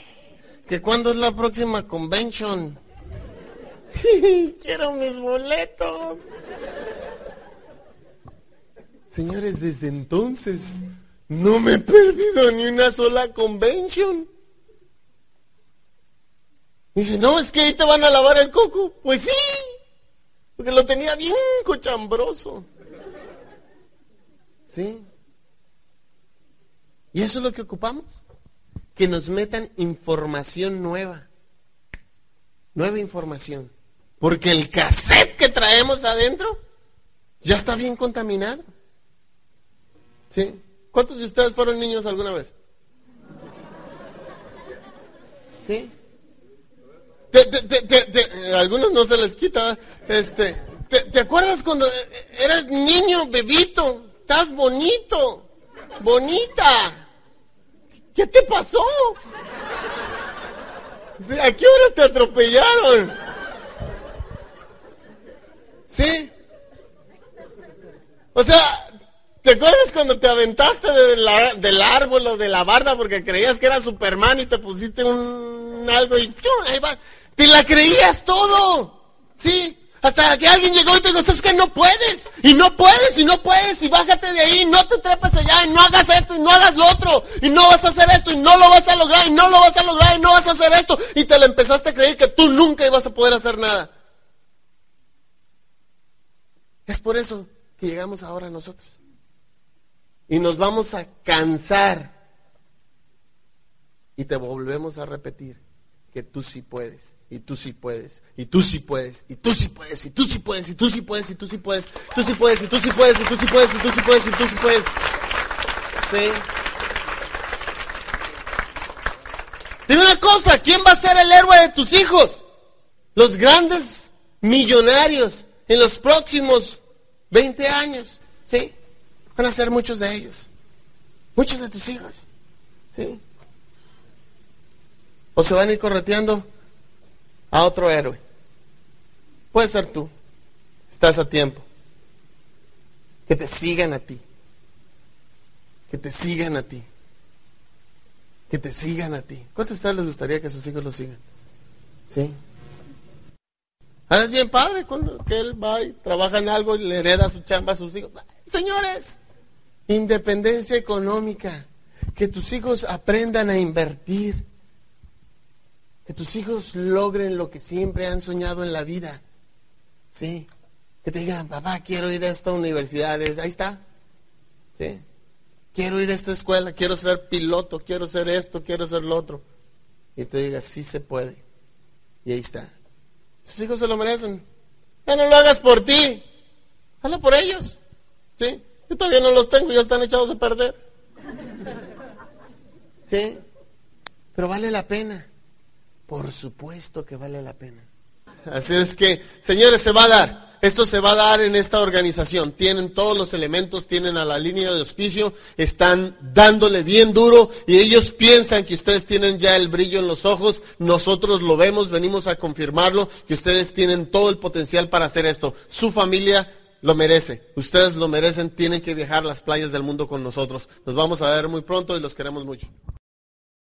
Que cuándo es la próxima convention. Quiero mis boletos. Señores, desde entonces no me he perdido ni una sola convention. Dice, no, es que ahí te van a lavar el coco. Pues sí, porque lo tenía bien cochambroso. ¿Sí? ¿Y eso es lo que ocupamos? Que nos metan información nueva. Nueva información. Porque el cassette que traemos adentro ya está bien contaminado. ¿Sí? ¿Cuántos de ustedes fueron niños alguna vez? ¿Sí? algunos no se les quita. Este, ¿te, acuerdas cuando eras niño, bebito? Estás bonito, bonita. ¿Qué te pasó? ¿A qué hora te atropellaron? ¿Sí? O sea, ¿te acuerdas cuando te aventaste del árbol o de la barda porque creías que era Superman y te pusiste un algo y ahí vas? Te la creías todo. ¿Sí? Hasta que alguien llegó y te dijo, es que no puedes, y no puedes, y no puedes, y bájate de ahí, no te trepes allá, y no hagas esto, y no hagas lo otro, y no vas a hacer esto, y no lo vas a lograr, y no lo vas a lograr, y no vas a hacer esto, y te lo empezaste a creer que tú nunca ibas a poder hacer nada. Es por eso que llegamos ahora nosotros. Y nos vamos a cansar. Y te volvemos a repetir que tú sí puedes, y tú sí puedes, y tú sí puedes, y tú sí puedes, y tú sí puedes, y tú sí puedes, y tú sí puedes, tú sí puedes, y tú sí puedes, y tú sí puedes, y tú sí puedes, y tú sí puedes. ¿Sí? Dime una cosa, ¿quién va a ser el héroe de tus hijos? Los grandes millonarios en los próximos 20 años, ¿sí? Van a ser muchos de ellos. Muchos de tus hijos, ¿sí? O se van a ir correteando a otro héroe. Puede ser tú. Estás a tiempo. Que te sigan a ti. Que te sigan a ti. Que te sigan a ti. ¿Cuántos de les gustaría que sus hijos lo sigan? ¿Sí? Ahora es bien padre cuando él va y trabaja en algo y le hereda su chamba a sus hijos. Señores, independencia económica, que tus hijos aprendan a invertir, que tus hijos logren lo que siempre han soñado en la vida. Sí, que te digan, papá, quiero ir a esta universidad, ahí está. Sí, quiero ir a esta escuela, quiero ser piloto, quiero ser esto, quiero ser lo otro. Y te diga, sí se puede. Y ahí está. Tus hijos se lo merecen. Ya no lo hagas por ti, hazlo por ellos. ¿Sí? Yo todavía no los tengo, ya están echados a perder. ¿Sí? Pero vale la pena. Por supuesto que vale la pena. Así es que, señores, se va a dar. Esto se va a dar en esta organización. Tienen todos los elementos, tienen a la línea de auspicio, están dándole bien duro y ellos piensan que ustedes tienen ya el brillo en los ojos. Nosotros lo vemos, venimos a confirmarlo, que ustedes tienen todo el potencial para hacer esto. Su familia lo merece. Ustedes lo merecen, tienen que viajar las playas del mundo con nosotros. Nos vamos a ver muy pronto y los queremos mucho.